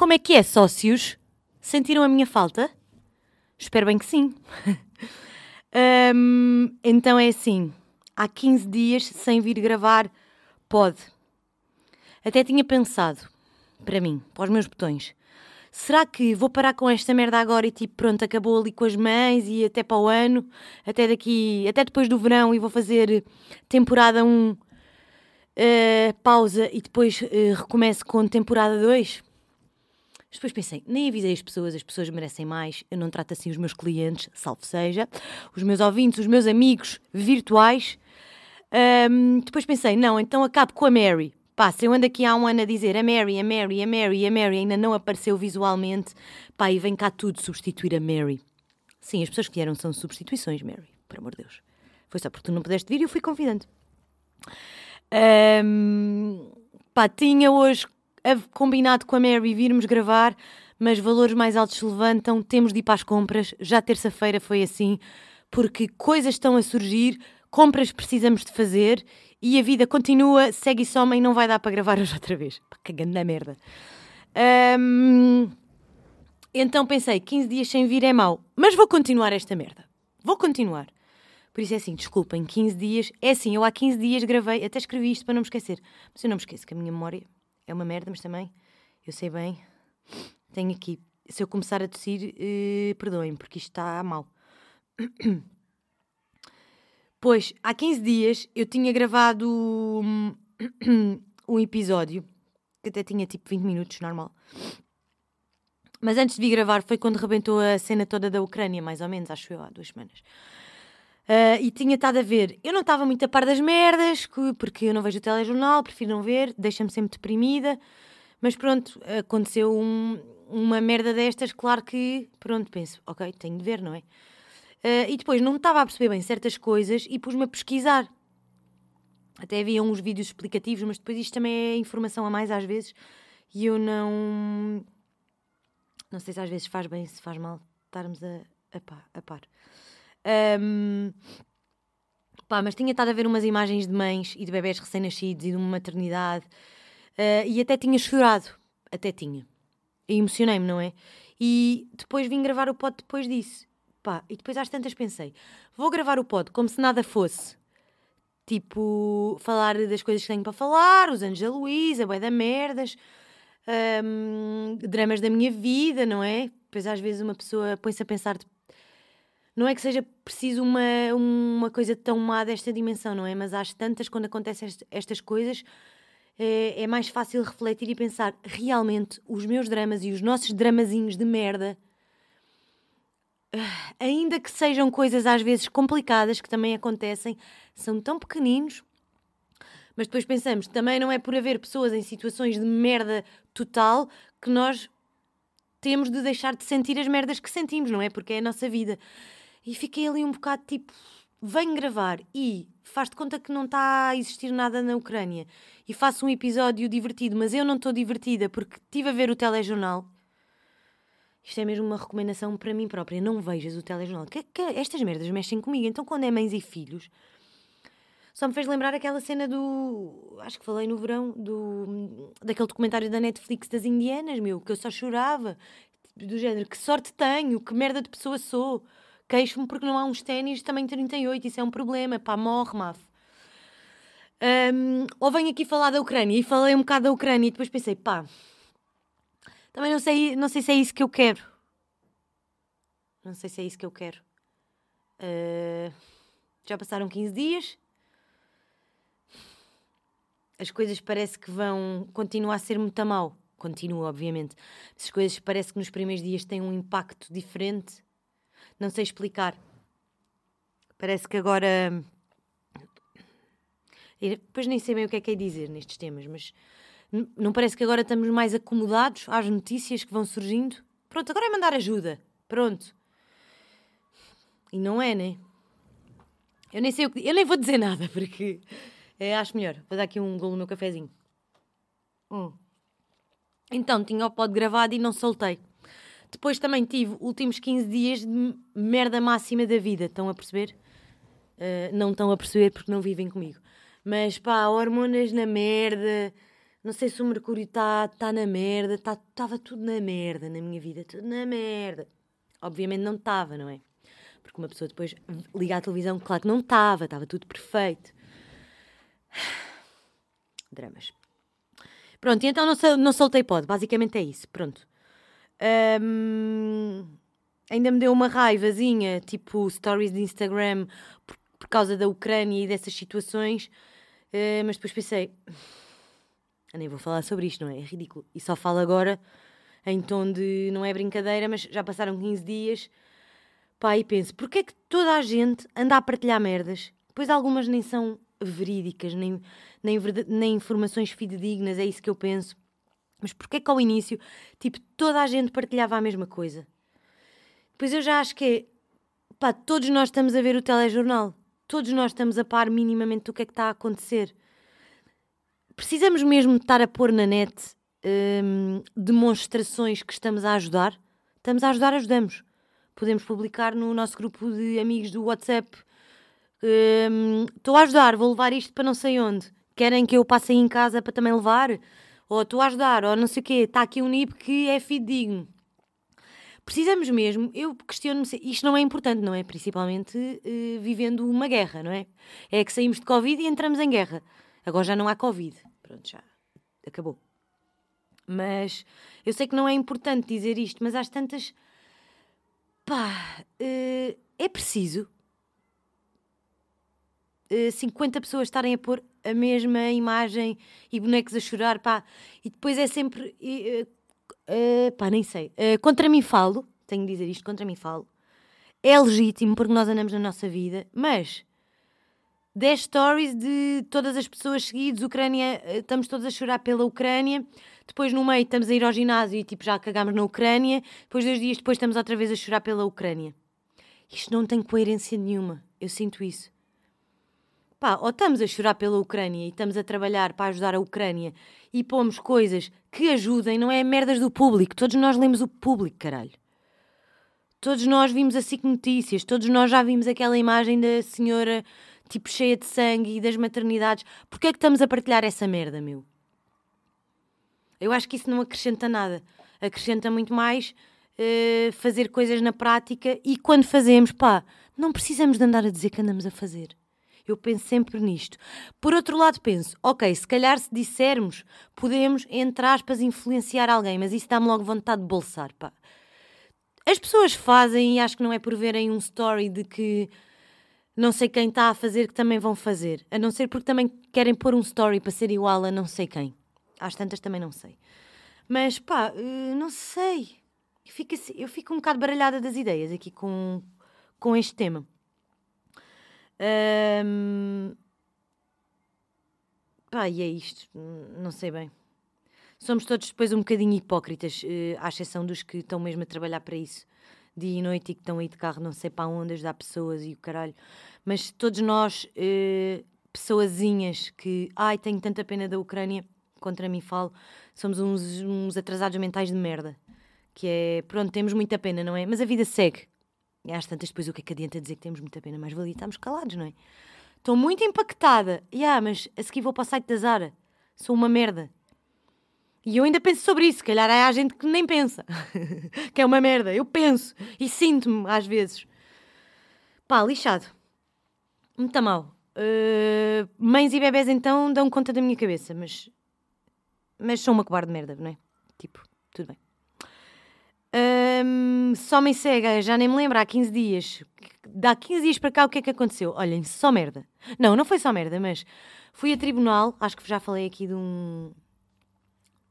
Como é que é, sócios? Sentiram a minha falta? Espero bem que sim. Hum, então é assim: há 15 dias sem vir gravar, pode. Até tinha pensado, para mim, para os meus botões, será que vou parar com esta merda agora e tipo, pronto, acabou ali com as mães e até para o ano, até daqui, até depois do verão e vou fazer temporada 1, uh, pausa e depois uh, recomeço com temporada 2? Depois pensei, nem avisei as pessoas, as pessoas merecem mais, eu não trato assim os meus clientes, salvo seja, os meus ouvintes, os meus amigos virtuais. Um, depois pensei, não, então acabo com a Mary. Pá, se eu ando aqui há um ano a dizer a Mary, a Mary, a Mary, a Mary, ainda não apareceu visualmente, pá, e vem cá tudo substituir a Mary. Sim, as pessoas que vieram são substituições, Mary, por amor de Deus. Foi só porque tu não pudeste vir e eu fui convidando. Um, pá, tinha hoje combinado com a Mary virmos gravar, mas valores mais altos se levantam, temos de ir para as compras. Já terça-feira foi assim, porque coisas estão a surgir, compras precisamos de fazer e a vida continua, segue e soma e não vai dar para gravar hoje outra vez. Cagando na merda. Então pensei, 15 dias sem vir é mau, mas vou continuar esta merda. Vou continuar. Por isso é assim, desculpem, 15 dias. É assim, eu há 15 dias gravei, até escrevi isto para não me esquecer. Mas eu não me esqueço que a minha memória é uma merda, mas também eu sei bem. Tenho aqui. Se eu começar a tossir, eh, perdoem, porque isto está mal. Pois, há 15 dias eu tinha gravado um, um episódio que até tinha tipo 20 minutos, normal. Mas antes de vir gravar foi quando rebentou a cena toda da Ucrânia, mais ou menos, acho eu, há duas semanas. Uh, e tinha estado a ver. Eu não estava muito a par das merdas, porque eu não vejo o telejornal, prefiro não ver, deixa-me sempre deprimida. Mas pronto, aconteceu um, uma merda destas, claro que, pronto, penso, ok, tenho de ver, não é? Uh, e depois não estava a perceber bem certas coisas e pus-me a pesquisar. Até havia uns vídeos explicativos, mas depois isto também é informação a mais às vezes e eu não. Não sei se às vezes faz bem, se faz mal estarmos a, a, par. A par. Um, pá, mas tinha estado a ver umas imagens de mães e de bebés recém-nascidos e de uma maternidade uh, e até tinha chorado. Até tinha. E emocionei-me, não é? E depois vim gravar o pod depois disso. Pá, e depois às tantas pensei, vou gravar o pod como se nada fosse. Tipo, falar das coisas que tenho para falar, os anos da Luísa, boi da merdas, um, dramas da minha vida, não é? Depois às vezes uma pessoa põe-se a pensar não é que seja preciso uma, uma coisa tão má desta dimensão, não é? Mas às tantas, quando acontecem estas coisas, é, é, mais fácil refletir e pensar realmente os meus dramas e os nossos dramazinhos de merda, ah, ainda que sejam coisas às vezes complicadas que também acontecem, são tão pequeninos. Mas depois pensamos, também não é por haver pessoas em situações de merda total que nós temos de deixar de sentir as merdas que sentimos, não é? Porque é a nossa vida. E fiquei ali um bocado tipo, venho gravar e faz de conta que não está a existir nada na Ucrânia e faço um episódio divertido, mas eu não estou divertida porque estive a ver o telejornal. Isto é mesmo uma recomendação para mim própria. Não vejas o telejornal. Que, que, estas merdas mexem comigo. Então, quando é mães e filhos, só me fez lembrar aquela cena do. Acho que falei no verão, do, daquele documentário da Netflix das Indianas, meu, que eu só chorava. Do género, que sorte tenho, que merda de pessoa sou. Queixo-me porque não há uns ténis também 38, isso é um problema, pá, morre, maf. Um, ou venho aqui falar da Ucrânia e falei um bocado da Ucrânia e depois pensei, pá, também não sei, não sei se é isso que eu quero. Não sei se é isso que eu quero. Uh, já passaram 15 dias. As coisas parece que vão continuar a ser muito mal. Continua, obviamente. As coisas parece que nos primeiros dias têm um impacto diferente não sei explicar. Parece que agora. Depois nem sei bem o que é que é dizer nestes temas, mas não parece que agora estamos mais acomodados às notícias que vão surgindo? Pronto, agora é mandar ajuda. Pronto. E não é, né? Eu nem sei o que. Eu nem vou dizer nada, porque é, acho melhor. Vou dar aqui um golo no meu cafezinho. Hum. Então, tinha o pod gravado e não soltei. Depois também tive últimos 15 dias de merda máxima da vida. Estão a perceber? Uh, não estão a perceber porque não vivem comigo. Mas pá, hormonas na merda, Não sei se o Mercúrio está tá na merda, estava tá, tudo na merda na minha vida, tudo na merda. Obviamente não estava, não é? Porque uma pessoa depois liga à televisão, claro que não estava, estava tudo perfeito. Dramas. Pronto, e então não, não soltei pod, basicamente é isso, pronto. Um, ainda me deu uma raivazinha, tipo stories de Instagram, por, por causa da Ucrânia e dessas situações, uh, mas depois pensei, eu nem vou falar sobre isto, não é? É ridículo. E só falo agora em tom de não é brincadeira, mas já passaram 15 dias. Pá, e penso, porquê é que toda a gente anda a partilhar merdas? Depois algumas nem são verídicas, nem, nem, nem informações fidedignas, é isso que eu penso. Mas porquê que ao início, tipo, toda a gente partilhava a mesma coisa? Depois eu já acho que é, pá, todos nós estamos a ver o telejornal. Todos nós estamos a par minimamente do que é que está a acontecer. Precisamos mesmo de estar a pôr na net hum, demonstrações que estamos a ajudar? Estamos a ajudar, ajudamos. Podemos publicar no nosso grupo de amigos do WhatsApp. Hum, estou a ajudar, vou levar isto para não sei onde. Querem que eu passe aí em casa para também levar? Ou estou a ajudar, ou não sei o quê. Está aqui um NIP que é fidedigno. Precisamos mesmo, eu questiono-me, isto não é importante, não é? Principalmente uh, vivendo uma guerra, não é? É que saímos de Covid e entramos em guerra. Agora já não há Covid. Pronto, já acabou. Mas eu sei que não é importante dizer isto, mas às tantas. pá, uh, é preciso. Uh, eh, 50 pessoas estarem a pôr a mesma imagem e bonecos a chorar, pá, e depois é sempre. Uh, pá, nem sei. contra mim falo, tenho de dizer isto, contra mim falo. É legítimo porque nós andamos na nossa vida, mas 10 stories de todas as pessoas seguidas, Ucrânia, estamos todos a chorar pela Ucrânia, depois no meio estamos a ir ao ginásio e tipo já cagámos na Ucrânia, depois dois dias depois estamos outra vez a chorar pela Ucrânia. Isto não tem coerência nenhuma, eu sinto isso. Pá, ou estamos a chorar pela Ucrânia e estamos a trabalhar para ajudar a Ucrânia e pomos coisas que ajudem, não é merdas do público, todos nós lemos o público, caralho. Todos nós vimos a SIC Notícias, todos nós já vimos aquela imagem da senhora tipo cheia de sangue e das maternidades. Porquê é que estamos a partilhar essa merda, meu? Eu acho que isso não acrescenta nada. Acrescenta muito mais uh, fazer coisas na prática e quando fazemos, pá, não precisamos de andar a dizer que andamos a fazer. Eu penso sempre nisto. Por outro lado, penso, ok, se calhar se dissermos, podemos, entre aspas, influenciar alguém, mas isso dá-me logo vontade de bolsar, pá. As pessoas fazem, e acho que não é por verem um story de que não sei quem está a fazer que também vão fazer. A não ser porque também querem pôr um story para ser igual a não sei quem. Às tantas também não sei. Mas pá, eh, não sei. Eu fico, assim, eu fico um bocado baralhada das ideias aqui com, com este tema. Um, pá, e é isto. Não sei bem. Somos todos depois um bocadinho hipócritas, eh, à exceção dos que estão mesmo a trabalhar para isso dia e noite e que estão aí de carro não sei para onde ajudar pessoas e o caralho. Mas todos nós, eh, pessoazinhas que, ai, tenho tanta pena da Ucrânia, contra mim falo, somos uns, uns atrasados mentais de merda. Que é, pronto, temos muita pena, não é? Mas a vida segue. E às tantas depois o que é que adianta dizer que temos muita pena? Mais valia estamos calados, não é? Estou muito impactada. Ya, yeah, mas a seguir vou para o site da Zara. Sou uma merda. E eu ainda penso sobre isso. Se calhar há gente que nem pensa. que é uma merda. Eu penso. E sinto-me, às vezes. Pá, lixado. Muito mal. Uh, mães e bebés então dão conta da minha cabeça, mas. Mas sou uma cobarde de merda, não é? Tipo, tudo bem. Um, só me cega, já nem me lembro, há 15 dias. Dá 15 dias para cá o que é que aconteceu? Olhem, só merda. Não, não foi só merda, mas fui a tribunal, acho que já falei aqui de um,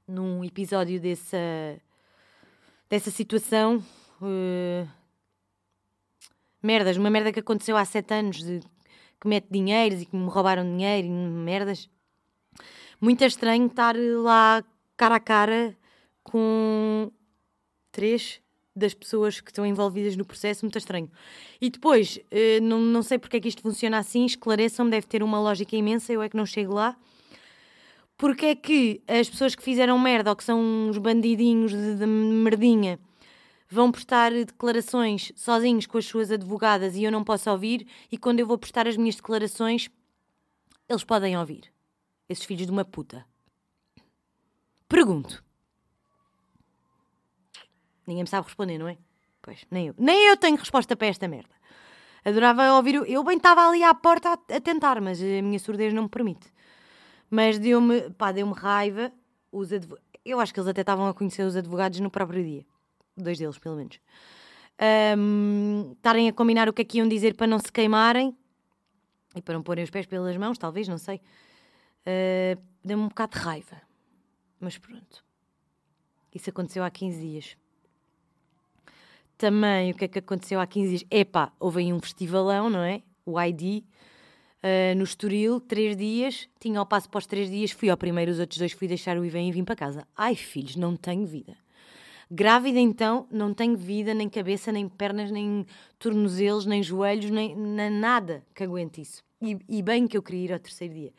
num episódio dessa, dessa situação. Uh, merdas, uma merda que aconteceu há sete anos de, que mete dinheiros e que me roubaram dinheiro e merdas. Muito estranho estar lá cara a cara com três das pessoas que estão envolvidas no processo, muito estranho. E depois, uh, não, não sei porque é que isto funciona assim, esclareçam-me, deve ter uma lógica imensa, eu é que não chego lá porque é que as pessoas que fizeram merda ou que são uns bandidinhos de, de merdinha vão prestar declarações sozinhos com as suas advogadas e eu não posso ouvir, e quando eu vou prestar as minhas declarações, eles podem ouvir. Esses filhos de uma puta. Pergunto. Ninguém me sabe responder, não é? Pois, nem eu. Nem eu tenho resposta para esta merda. Adorava ouvir. o- Eu bem estava ali à porta a, a tentar, mas a minha surdez não me permite. Mas deu-me, pá, deu-me raiva. Os advo... Eu acho que eles até estavam a conhecer os advogados no próprio dia. Dois deles, pelo menos. Estarem a combinar o que é que iam dizer para não se queimarem e para não porem os pés pelas mãos, talvez, não sei. Ah, Deu-me um bocado de raiva. Mas pronto. Isso aconteceu há 15 dias. Também, o que é que aconteceu há 15 dias? Epá, houve aí um festivalão, não é? O ID, ah, no Estoril, três dias. Tinha ao passo para os três dias, fui ao primeiro, os outros dois fui deixar o Ivan e vim para casa. Ai, filhos, não tenho vida. Grávida, então, não tenho vida, nem cabeça, nem pernas, nem tornozelos, nem joelhos, nem, nem nada que aguente isso. E, e bem que eu queria ir ao terceiro dia.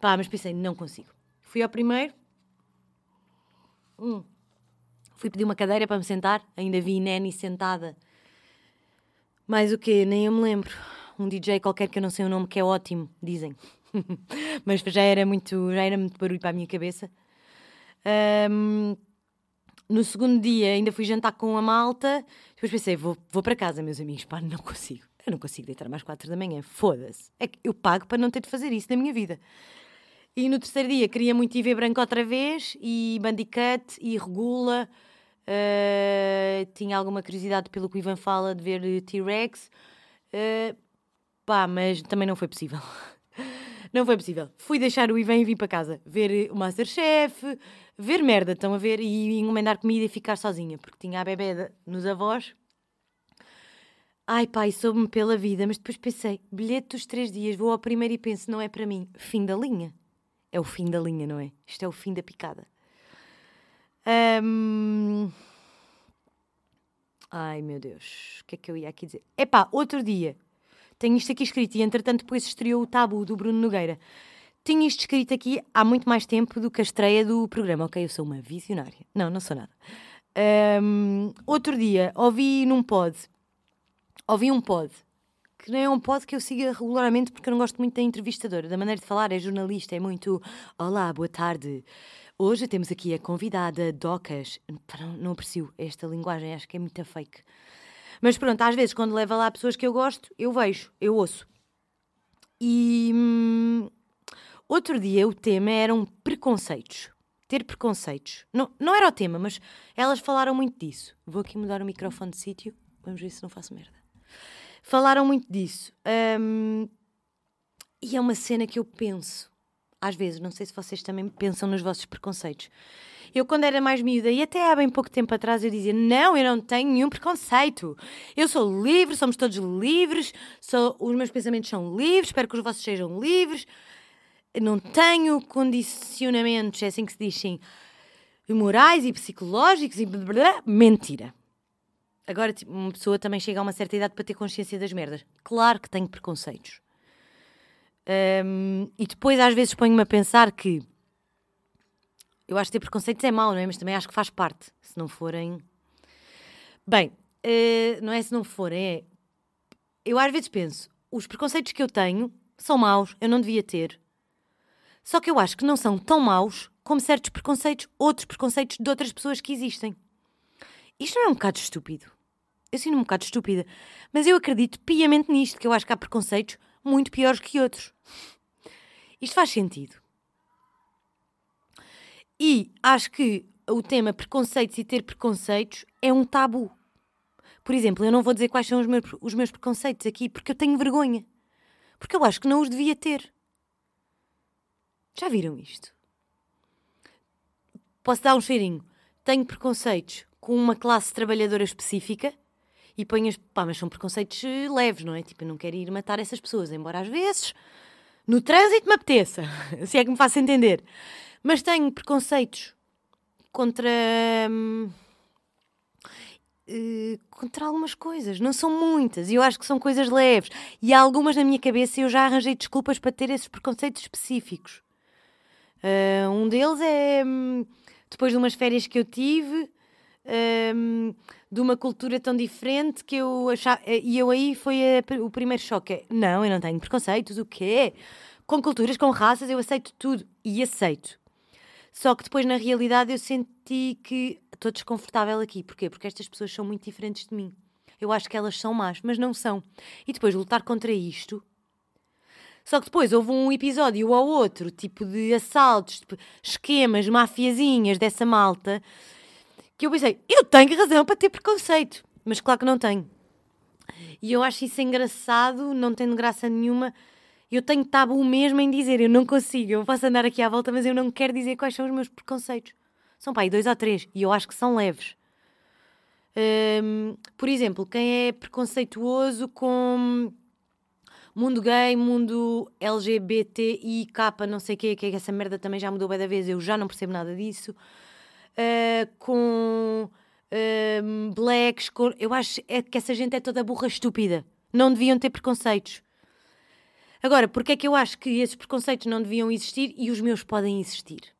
Pá, mas pensei, não consigo. Fui ao primeiro. Hum. Fui pedir uma cadeira para me sentar. Ainda vi Neni sentada. Mais o quê? Nem eu me lembro. Um DJ qualquer que eu não sei o nome, que é ótimo, dizem. mas já era muito, já era muito barulho para a minha cabeça. Ahm, no segundo dia ainda fui jantar com a malta. Depois pensei, vou, vou para casa, meus amigos. Pá, não consigo. Eu não consigo deitar mais quatro da manhã. Foda-se. É que eu pago para não ter de fazer isso na minha vida. E no terceiro dia queria muito ir ver Branco outra vez, e Bandicut, e Regula. Eh, tinha alguma curiosidade pelo que o Ivan fala de ver eh, T-Rex. Eh, pá, mas também não foi possível. Não foi possível. Fui deixar o Ivan e vim para casa ver o Masterchef, ver merda, estão a ver, e encomendar comida e ficar sozinha, porque tinha a bebê nos avós. Ai pai, soube-me pela vida, mas depois pensei, bilhete dos três dias, vou ao primeiro e penso, não é para mim. Fim da linha. É o fim da linha, não é? Isto é o fim da picada. Ahm, Ai meu Deus, o que é que eu ia aqui dizer? Epá, outro dia, tenho isto aqui escrito e entretanto depois estreou o Tabu do Bruno Nogueira. Tinha isto escrito aqui há muito mais tempo do que a estreia do programa. Ok, eu sou uma visionária. Não, não sou nada. Ahm, outro dia, ouvi num pod, ouvi um pod, que não é um pod que eu siga regularmente porque eu não gosto muito da entrevistadora. Da maneira de falar, é jornalista, é muito Olá, boa tarde. Hoje temos aqui a convidada Docas. Não, não aprecio esta linguagem, acho que é muito fake. Mas pronto, às vezes quando leva lá pessoas que eu gosto, eu vejo, eu ouço. E hum, outro dia o tema eram preconceitos. Ter preconceitos. Não, não era o tema, mas elas falaram muito disso. Vou aqui mudar o microfone de sítio. Vamos ver se não faço merda. Falaram muito disso. Hum, e é uma cena que eu penso. Às vezes, não sei se vocês também pensam nos vossos preconceitos. Eu, quando era mais miúda, e até há bem pouco tempo atrás, eu dizia: Não, eu não tenho nenhum preconceito. Eu sou livre, somos todos livres, sou, os meus pensamentos são livres, espero que os vossos sejam livres. Não tenho condicionamentos, é assim que se diz, sim, morais e psicológicos e blá, blá. mentira. Agora, tipo, uma pessoa também chega a uma certa idade para ter consciência das merdas. Claro que tenho preconceitos. Hum, e depois, às vezes, ponho-me a pensar que eu acho que ter preconceitos é mau, não é? Mas também acho que faz parte. Se não forem. Bem, eh, não é se não forem, é. Eu às vezes penso, os preconceitos que eu tenho são maus, eu não devia ter. Só que eu acho que não são tão maus como certos preconceitos, outros preconceitos de outras pessoas que existem. Isto não é um bocado estúpido? Eu sinto-me um bocado estúpida, mas eu acredito piamente nisto, que eu acho que há preconceitos muito piores que outros. Isto faz sentido. E acho que o tema preconceitos e ter preconceitos é um tabu. Por exemplo, eu não vou dizer quais são os meus, os meus preconceitos aqui, porque eu tenho vergonha. Porque eu acho que não os devia ter. Já viram isto? Posso dar um cheirinho. Tenho preconceitos com uma classe trabalhadora específica e ponho as. Pá, mas são preconceitos leves, não é? Tipo, eu não quero ir matar essas pessoas, embora às vezes no trânsito me apeteça, se é que me faço entender. Mas tenho preconceitos contra. hum, eh, contra algumas coisas, não são muitas, e eu acho que são coisas leves. E há algumas na minha cabeça eu já arranjei desculpas para ter esses preconceitos específicos. Ah, um deles é hum, depois de umas férias que eu tive, hum, de uma cultura tão diferente que eu achava. E eu aí foi a- o primeiro choque. é, Não, eu não tenho preconceitos, o quê? Com culturas, com raças, eu aceito tudo. E aceito. Só que depois, na realidade, eu senti que estou desconfortável aqui. Porquê? Porque estas pessoas são muito diferentes de mim. Eu acho que elas são más, mas não são. E depois lutar contra isto. Só que depois houve um episódio ou outro, tipo de assaltos, tipo, esquemas, mafiazinhas dessa malta, que eu pensei, eu tenho razão para ter preconceito. Mas claro que não tenho. E eu acho isso engraçado, não tendo graça nenhuma. Eu tenho tabu mesmo em dizer, eu não consigo, eu posso andar aqui à volta, mas eu não quero dizer quais são os meus preconceitos. São pá, dois ou três, e eu acho que são leves. Um, por exemplo, quem é preconceituoso com mundo gay, mundo LGBTI, K, não sei o quê, que essa merda também já mudou bem da vez, eu já não percebo nada disso. Uh, com uh, blacks, com... eu acho é que essa gente é toda burra estúpida. Não deviam ter preconceitos. Agora, porque é que eu acho que esses preconceitos não deviam existir e os meus podem existir?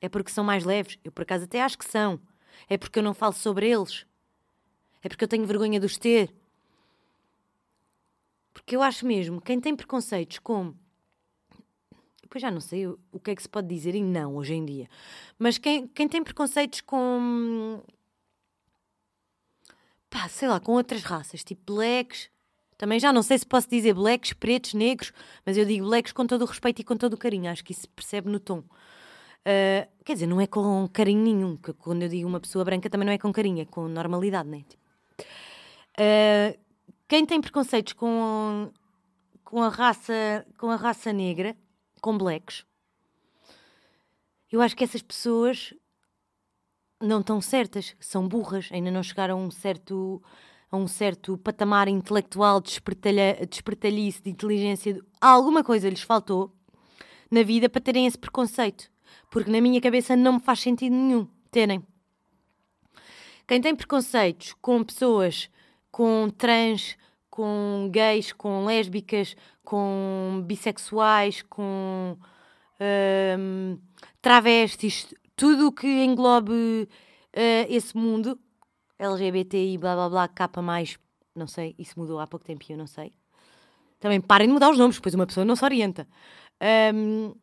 É porque são mais leves? Eu por acaso até acho que são. É porque eu não falo sobre eles. É porque eu tenho vergonha de os ter. Porque eu acho mesmo, quem tem preconceitos como. Depois já não sei o, o que é que se pode dizer e não hoje em dia. Mas quem, quem tem preconceitos com. pá, sei lá, com outras raças, tipo blacks. Também já não sei se posso dizer blacks, pretos, negros, mas eu digo blacks com todo o respeito e com todo o carinho. Acho que isso se percebe no tom. Uh, quer dizer, não é com carinho nenhum, que quando eu digo uma pessoa branca também não é com carinho, é com normalidade, né? Tipo, Uh, quem tem preconceitos com, com, a raça, com a raça negra, com blacks, eu acho que essas pessoas não estão certas, são burras, ainda não chegaram a um certo, a um certo patamar intelectual de despertalhice, de inteligência. Alguma coisa lhes faltou na vida para terem esse preconceito. Porque na minha cabeça não me faz sentido nenhum terem. Quem tem preconceitos com pessoas com trans, com gays, com lésbicas, com bissexuais, com um, travestis, tudo o que englobe uh, esse mundo, LGBTI, blá blá blá, capa mais, não sei, isso mudou há pouco tempo e eu não sei. Também parem de mudar os nomes, pois uma pessoa não se orienta. Um,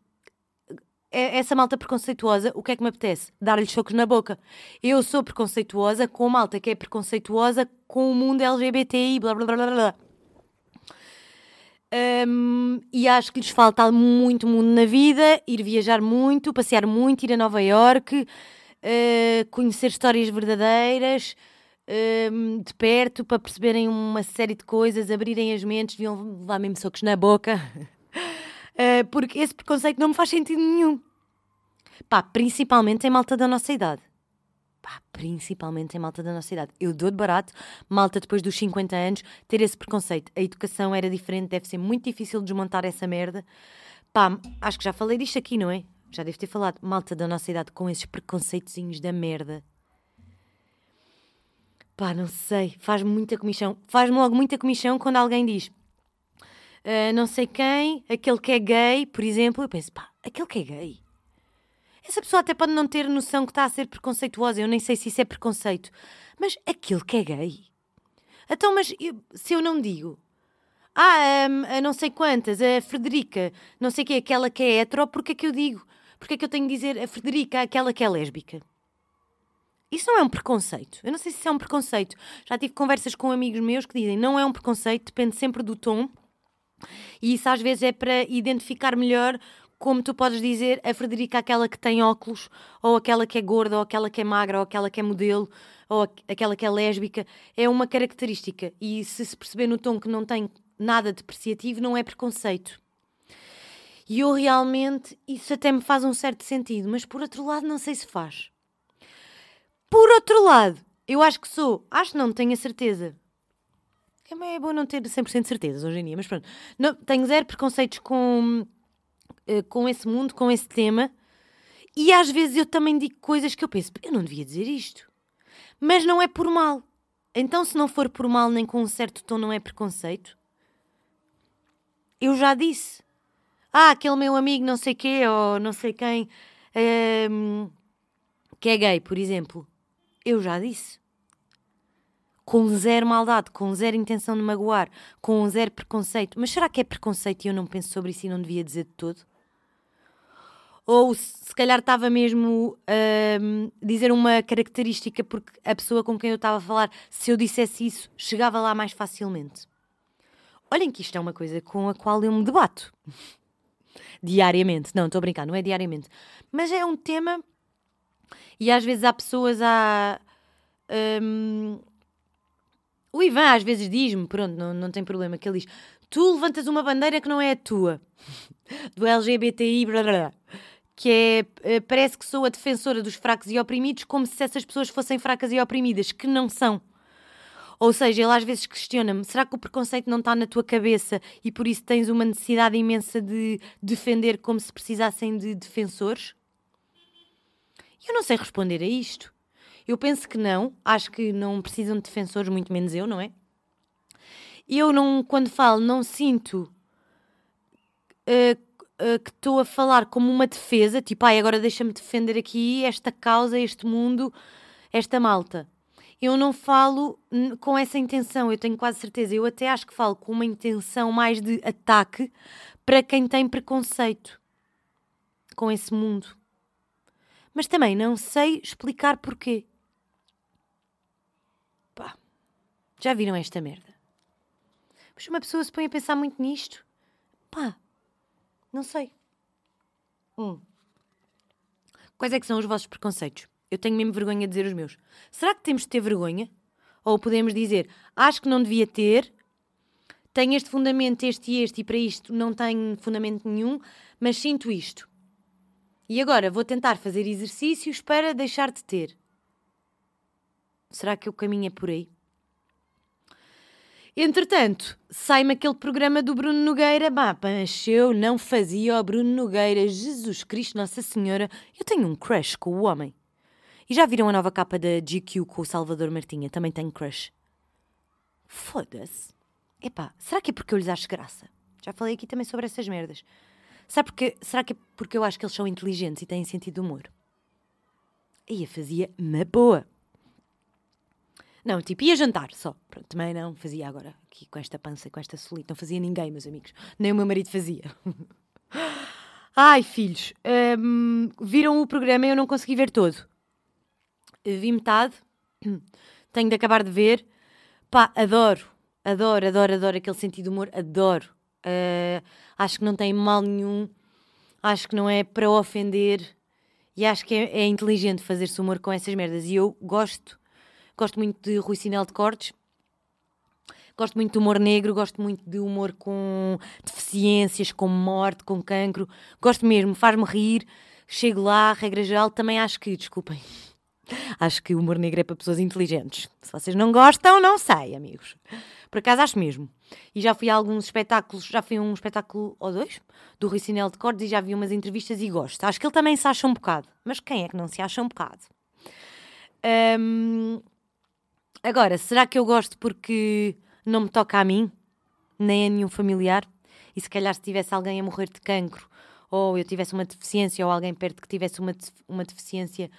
é, essa malta preconceituosa, o que é que me apetece? Dar-lhe chocos na boca. Eu sou preconceituosa com malta que é preconceituosa com o mundo LGBTI, blá blá blá blá. Um, e acho que lhes falta muito mundo na vida, ir viajar muito, passear muito, ir a Nova York, uh, conhecer histórias verdadeiras um, de perto para perceberem uma série de coisas, abrirem as mentes, deviam levar mesmo socos na boca. Uh, porque esse preconceito não me faz sentido nenhum. Pá, principalmente em malta da nossa idade. Principalmente em malta da nossa idade. Eu dou de barato, malta depois dos 50 anos, ter esse preconceito. A educação era diferente, deve ser muito difícil desmontar essa merda. Pá, acho que já falei disto aqui, não é? Já devo ter falado. Malta da nossa idade com esses preconceitozinhos da merda. Pá, não sei. Faz-me muita comichão. Faz-me logo muita comichão quando alguém diz uh, não sei quem, aquele que é gay, por exemplo, eu penso, pá, aquele que é gay. Essa pessoa até pode não ter noção que está a ser preconceituosa, eu nem sei se isso é preconceito, mas aquele que é gay. Então, mas eu, se eu não digo, ah, um, a não sei quantas, a Frederica, não sei quem, aquela que é hetero, porque é que eu digo? Porque é que eu tenho de dizer a Frederica, aquela que é lésbica? Isso não é um preconceito. Eu não sei se isso é um preconceito. Já tive conversas com amigos meus que dizem não é um preconceito, depende sempre do tom e isso às vezes é para identificar melhor como tu podes dizer a Frederica aquela que tem óculos, ou aquela que é gorda, ou aquela que é magra, ou aquela que é modelo, ou aquela que é lésbica, é uma característica. E se se perceber no tom que não tem nada depreciativo, não é preconceito. E eu realmente, isso até me faz um certo sentido, mas por outro lado, não sei se faz. Por outro lado, eu acho que sou, acho não, tenho a certeza, também é bom não ter 100% de certezas hoje em dia, mas pronto. Não, tenho zero preconceitos com, uh, com esse mundo, com esse tema. E às vezes eu também digo coisas que eu penso, eu não devia dizer isto. Mas não é por mal. Então, se não for por mal, nem com um certo tom, não é preconceito. Eu já disse. Ah, aquele meu amigo não sei quê, ou não sei quem, ehm, que é gay, por exemplo. Eu já disse com zero maldade, com zero intenção de magoar, com zero preconceito. Mas será que é preconceito e eu não penso sobre isso e não devia dizer de todo? Ou se calhar estava mesmo a um, dizer uma característica porque a pessoa com quem eu estava a falar, se eu dissesse isso, chegava lá mais facilmente. Olhem que isto é uma coisa com a qual eu me debato diariamente. Não, estou a brincar, não é diariamente. Mas é um tema e às vezes há pessoas a. Um, o Ivan às vezes diz-me, pronto, não, não tem problema, que ele diz: Tu levantas uma bandeira que não é a tua, do LGBTI, blá, blá, que é. Eh, parece que sou a defensora dos fracos e oprimidos, como se essas pessoas fossem fracas e oprimidas, que não são. Ou seja, ele às vezes questiona-me: será que o preconceito não está na tua cabeça e por isso tens uma necessidade imensa de defender como se precisassem de defensores? Eu não sei responder a isto. Eu penso que não, acho que não precisam de defensores, muito menos eu, não é? Eu não, quando falo, não sinto uh, uh, que estou a falar como uma defesa, tipo, ai, agora deixa-me defender aqui esta causa, este mundo, esta malta. Eu não falo com essa intenção, eu tenho quase certeza. Eu até acho que falo com uma intenção mais de ataque para quem tem preconceito com esse mundo mas também não sei explicar porquê. Pá, já viram esta merda? Mas uma pessoa se põe a pensar muito nisto. Pá, não sei. Hum. Quais é que são os vossos preconceitos? Eu tenho mesmo vergonha de dizer os meus. Será que temos de ter vergonha? Ou podemos dizer, acho que não devia ter, tenho este fundamento, este e este, e para isto não tenho fundamento nenhum, mas sinto isto. E agora vou tentar fazer exercícios para deixar de ter. Será que o caminho é por aí? Entretanto, sai-me aquele programa do Bruno Nogueira. Bah, mas eu não fazia o Bruno Nogueira. Jesus Cristo, Nossa Senhora. Eu tenho um crush com o homem. E já viram a nova capa da GQ com o Salvador Martinha? Também tenho crush. Foda-se. Epá, será que é porque eu lhes acho graça? Já falei aqui também sobre essas merdas. Sabe porque, será que é porque eu acho que eles são inteligentes e têm sentido de humor? Aí a fazia uma boa. Não, tipo, ia jantar só. Pronto, também não fazia agora, aqui com esta pança, com esta solita. Não fazia ninguém, meus amigos. Nem o meu marido fazia. Ai, filhos, hum, viram o programa e eu não consegui ver todo. Vi metade, tenho de acabar de ver. Pá, adoro, adoro, adoro, adoro aquele sentido de humor, adoro. Uh, acho que não tem mal nenhum, acho que não é para ofender e acho que é, é inteligente fazer-se humor com essas merdas. E eu gosto, gosto muito de Rui Sinel de Cortes, gosto muito de humor negro, gosto muito de humor com deficiências, com morte, com cancro, gosto mesmo, faz-me rir. Chego lá, regra geral, também acho que, desculpem, acho que o humor negro é para pessoas inteligentes. Se vocês não gostam, não sei, amigos. Por acaso acho mesmo. E já fui a alguns espetáculos, já fui a um espetáculo ou dois do Rui Sinel de Cordes e já vi umas entrevistas e gosto. Acho que ele também se acha um bocado. Mas quem é que não se acha um bocado? Um, agora, será que eu gosto porque não me toca a mim? Nem a nenhum familiar? E se calhar se tivesse alguém a morrer de cancro ou eu tivesse uma deficiência ou alguém perto que tivesse uma, uma deficiência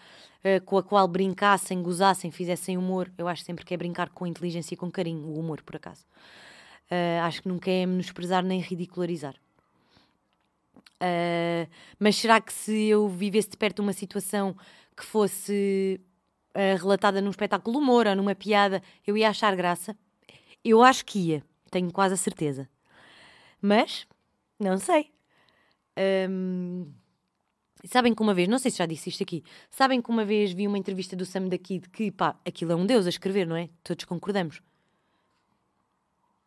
uh, com a qual brincassem, gozassem, fizessem humor. Eu acho sempre que é brincar com inteligência e com carinho, o humor, por acaso. Uh, acho que nunca é menosprezar nem ridicularizar. Uh, mas será que se eu vivesse de perto uma situação que fosse relatada num espetáculo de humor ou numa piada, eu ia achar graça? Eu acho que ia, tenho quase a certeza. Mas, não sei. Um, sabem que uma vez, não sei se já disse isto aqui, sabem que uma vez vi uma entrevista do Sam da Kid que, pá, aquilo é um deus a escrever, não é? Todos concordamos.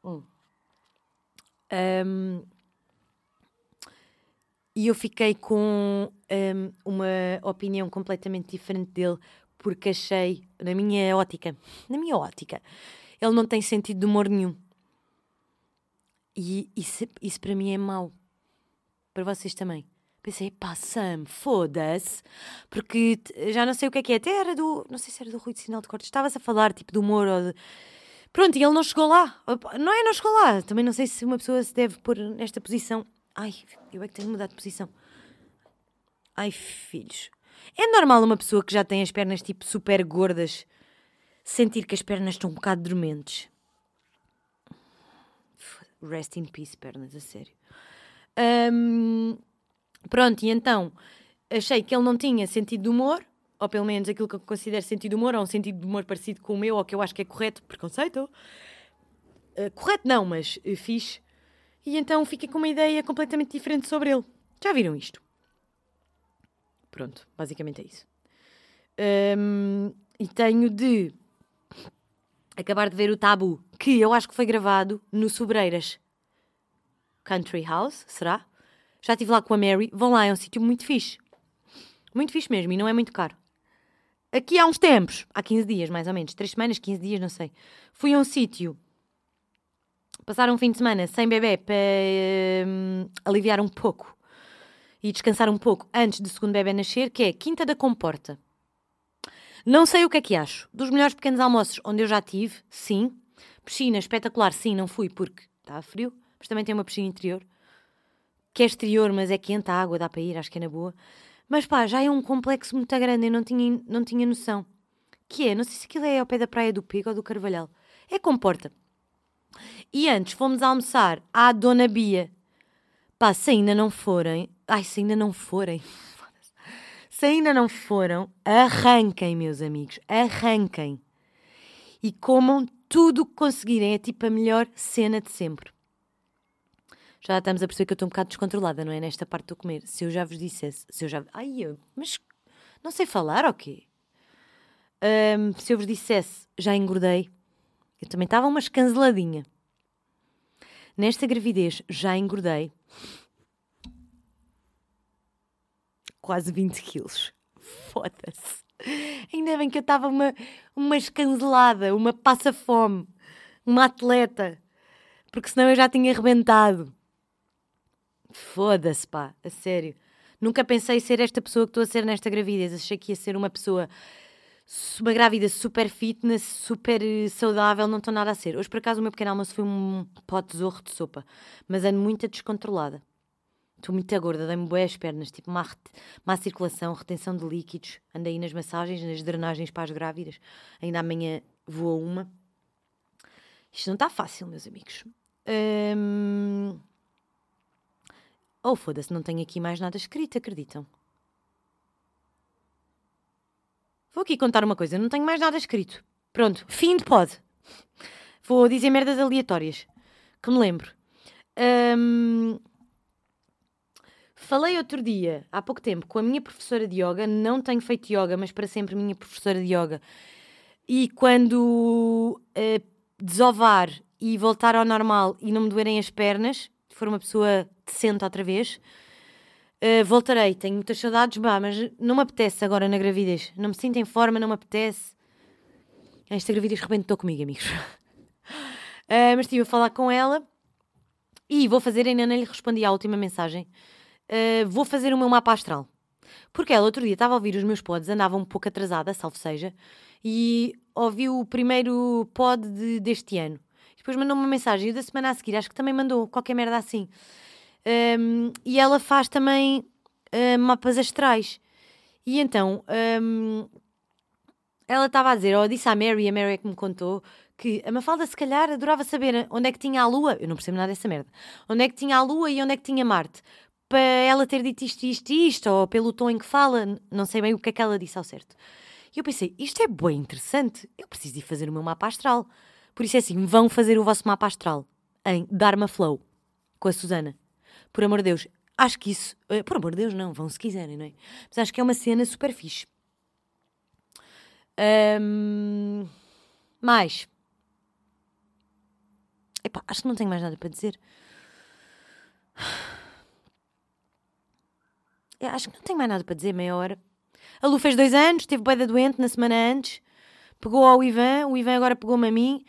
Hum. Um, e eu fiquei com um, uma opinião completamente diferente dele, porque achei, na minha ótica, na minha ótica, ele não tem sentido de humor nenhum. E isso, isso para mim é mau. Para vocês também. Pensei, pá, Sam, foda-se, porque já não sei o que é que é, até era do, não sei se era do Rui de Sinal de Cortes, estavas a falar, tipo, do humor ou de... Pronto, e ele não chegou lá, não é, não chegou lá, também não sei se uma pessoa se deve pôr nesta posição, ai, eu é que tenho mudar de posição. Ai, filhos, é normal uma pessoa que já tem as pernas, tipo, super gordas, sentir que as pernas estão um bocado dormentes. Rest in peace, pernas, a sério. Um, pronto, e então achei que ele não tinha sentido de humor, ou pelo menos aquilo que eu considero sentido de humor, ou um sentido de humor parecido com o meu, ou que eu acho que é correto, preconceito. Uh, correto não, mas uh, fixe. E então fiquei com uma ideia completamente diferente sobre ele. Já viram isto? Pronto, basicamente é isso. Um, e tenho de acabar de ver o Tabu, que eu acho que foi gravado no Sobreiras Country House, será? Já estive lá com a Mary. Vão lá, é um sítio muito fixe. Muito fixe mesmo e não é muito caro. Aqui há uns tempos, há 15 dias mais ou menos, 3 semanas, 15 dias, não sei. Fui a um sítio, passar um fim de semana sem bebê para hum, aliviar um pouco e descansar um pouco antes do segundo bebê nascer, que é Quinta da Comporta. Não sei o que é que acho. Dos melhores pequenos almoços onde eu já tive, sim. Piscina espetacular, sim, não fui porque estava frio, mas também tem uma piscina interior. Que é exterior, mas é quente a água, dá para ir, acho que é na boa. Mas pá, já é um complexo muito grande, eu não tinha, não tinha noção. Que é, não sei se aquilo é ao pé da praia do Pico ou do Carvalhal. É Comporta. E antes fomos almoçar à Dona Bia. Pá, se ainda não forem. Ai, se ainda não forem. Se ainda não foram, arranquem, meus amigos, arranquem. E comam tudo o que conseguirem. É tipo a melhor cena de sempre. Já estamos a perceber que eu estou um bocado descontrolada, não é? Nesta parte do comer. Se eu já vos dissesse, se eu já. Ai, eu, mas não sei falar ou quê? Um, se eu vos dissesse, já engordei. Eu também estava uma escanceladinha. Nesta gravidez, já engordei quase 20 quilos. Foda-se. Ainda bem que eu estava uma, uma escancelada, uma passa-fome, uma atleta. Porque senão eu já tinha arrebentado. Foda-se, pá, a sério. Nunca pensei ser esta pessoa que estou a ser nesta gravidez. Achei que ia ser uma pessoa, uma grávida super fitness, super eh, saudável. Não estou nada a ser. Hoje, por acaso, o meu pequeno almoço foi um pote zorro de sopa. Mas ando muito descontrolada. Estou muito gorda, dei-me boas pernas, tipo má, má circulação, retenção de líquidos. Ando aí nas massagens, nas drenagens para as grávidas. Ainda amanhã vou a uma. Isto não está fácil, meus amigos. Hum... Oh, foda-se, não tenho aqui mais nada escrito, acreditam? Vou aqui contar uma coisa, não tenho mais nada escrito. Pronto, fim de pod. Vou dizer merdas aleatórias, que me lembro. Um... Falei outro dia, há pouco tempo, com a minha professora de yoga. Não tenho feito yoga, mas para sempre minha professora de yoga. E quando uh, desovar e voltar ao normal e não me doerem as pernas, for uma pessoa decente outra vez, uh, voltarei. Tenho muitas saudades, bah, mas não me apetece agora na gravidez. Não me sinto em forma, não me apetece. Esta gravidez rebentou comigo, amigos. uh, mas estive a falar com ela e vou fazer, ainda não lhe respondi à última mensagem uh, vou fazer o meu mapa astral. Porque ela outro dia estava a ouvir os meus pods, andava um pouco atrasada, salvo seja, e ouvi o primeiro pod de, deste ano. Depois mandou-me uma mensagem e da semana a seguir, acho que também mandou qualquer merda assim. Um, e ela faz também uh, mapas astrais. E então, um, ela estava a dizer, ou disse à Mary, a Mary é que me contou, que a Mafalda se calhar adorava saber onde é que tinha a Lua, eu não percebo nada dessa merda, onde é que tinha a Lua e onde é que tinha Marte para ela ter dito isto, isto isto, ou pelo tom em que fala, não sei bem o que é que ela disse ao certo. E eu pensei, isto é bem interessante, eu preciso ir fazer o meu mapa astral. Por isso é assim, vão fazer o vosso mapa astral em Dharma Flow, com a Susana. Por amor de Deus, acho que isso, uh, por amor de Deus, não, vão se quiserem, não é? Mas acho que é uma cena super fixe. Um, mais. Epá, acho que não tenho mais nada para dizer. Eu acho que não tenho mais nada para dizer, meia hora. A Lu fez dois anos, teve boeda doente na semana antes, pegou ao Ivan, o Ivan agora pegou-me a mim,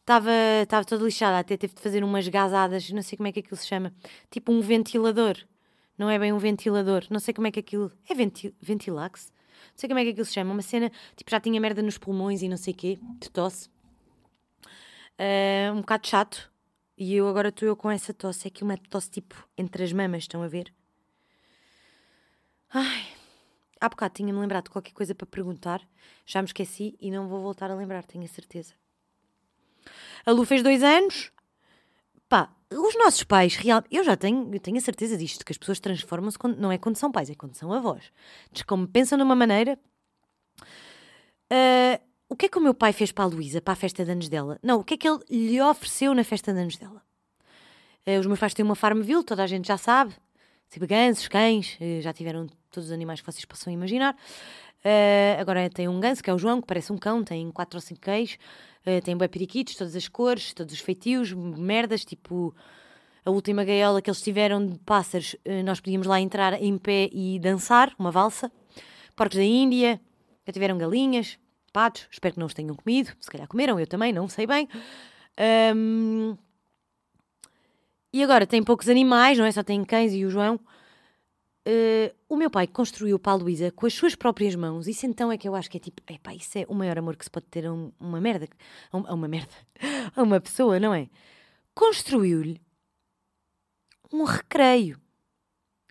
estava estava toda lixada, até teve de fazer umas gazadas, não sei como é que aquilo se chama, tipo um ventilador. Não é bem um ventilador, não sei como é que aquilo. É venti, ventilax? Não sei como é que aquilo se chama. Uma cena, tipo, já tinha merda nos pulmões e não sei o quê, de tosse. Uh, um bocado chato. E eu agora estou eu com essa tosse. É que uma tosse tipo entre as mamas, estão a ver? Ai, há bocado tinha-me lembrado de qualquer coisa para perguntar, já me esqueci e não vou voltar a lembrar, tenho a certeza. A Lu fez dois anos, pá, os nossos pais, real, eu já tenho, eu tenho a certeza disto, que as pessoas transformam-se, quando, não é quando são pais, é quando são avós. Diz como pensam numa maneira. Uh, o que é que o meu pai fez para a Luísa, para a festa de anos dela? Não, o que é que ele lhe ofereceu na festa de anos dela? Uh, os meus pais têm uma Farmville, toda a gente já sabe. Tipo gansos, cães, uh, já tiveram todos os animais que vocês possam imaginar. agora tem um ganso, que é o João, que parece um cão, tem quatro ou cinco cães. Uh, tem bué periquitos, todas as cores, todos os feitios, merdas, tipo a última gaiola que eles tiveram de pássaros, uh, nós podíamos lá entrar em pé e dançar, uma valsa. Porcos da Índia, já tiveram galinhas, patos, espero que não os tenham comido, se calhar comeram, eu também, não sei bem. Um, e agora tem poucos animais, não é? Só tem cães e o João. Uh, o meu pai construiu para a Luísa com as suas próprias mãos. Isso então é que eu acho que é tipo, epá, isso é o maior amor que se pode ter a um, uma merda, a, a uma merda, a uma pessoa, não é? Construiu-lhe um recreio,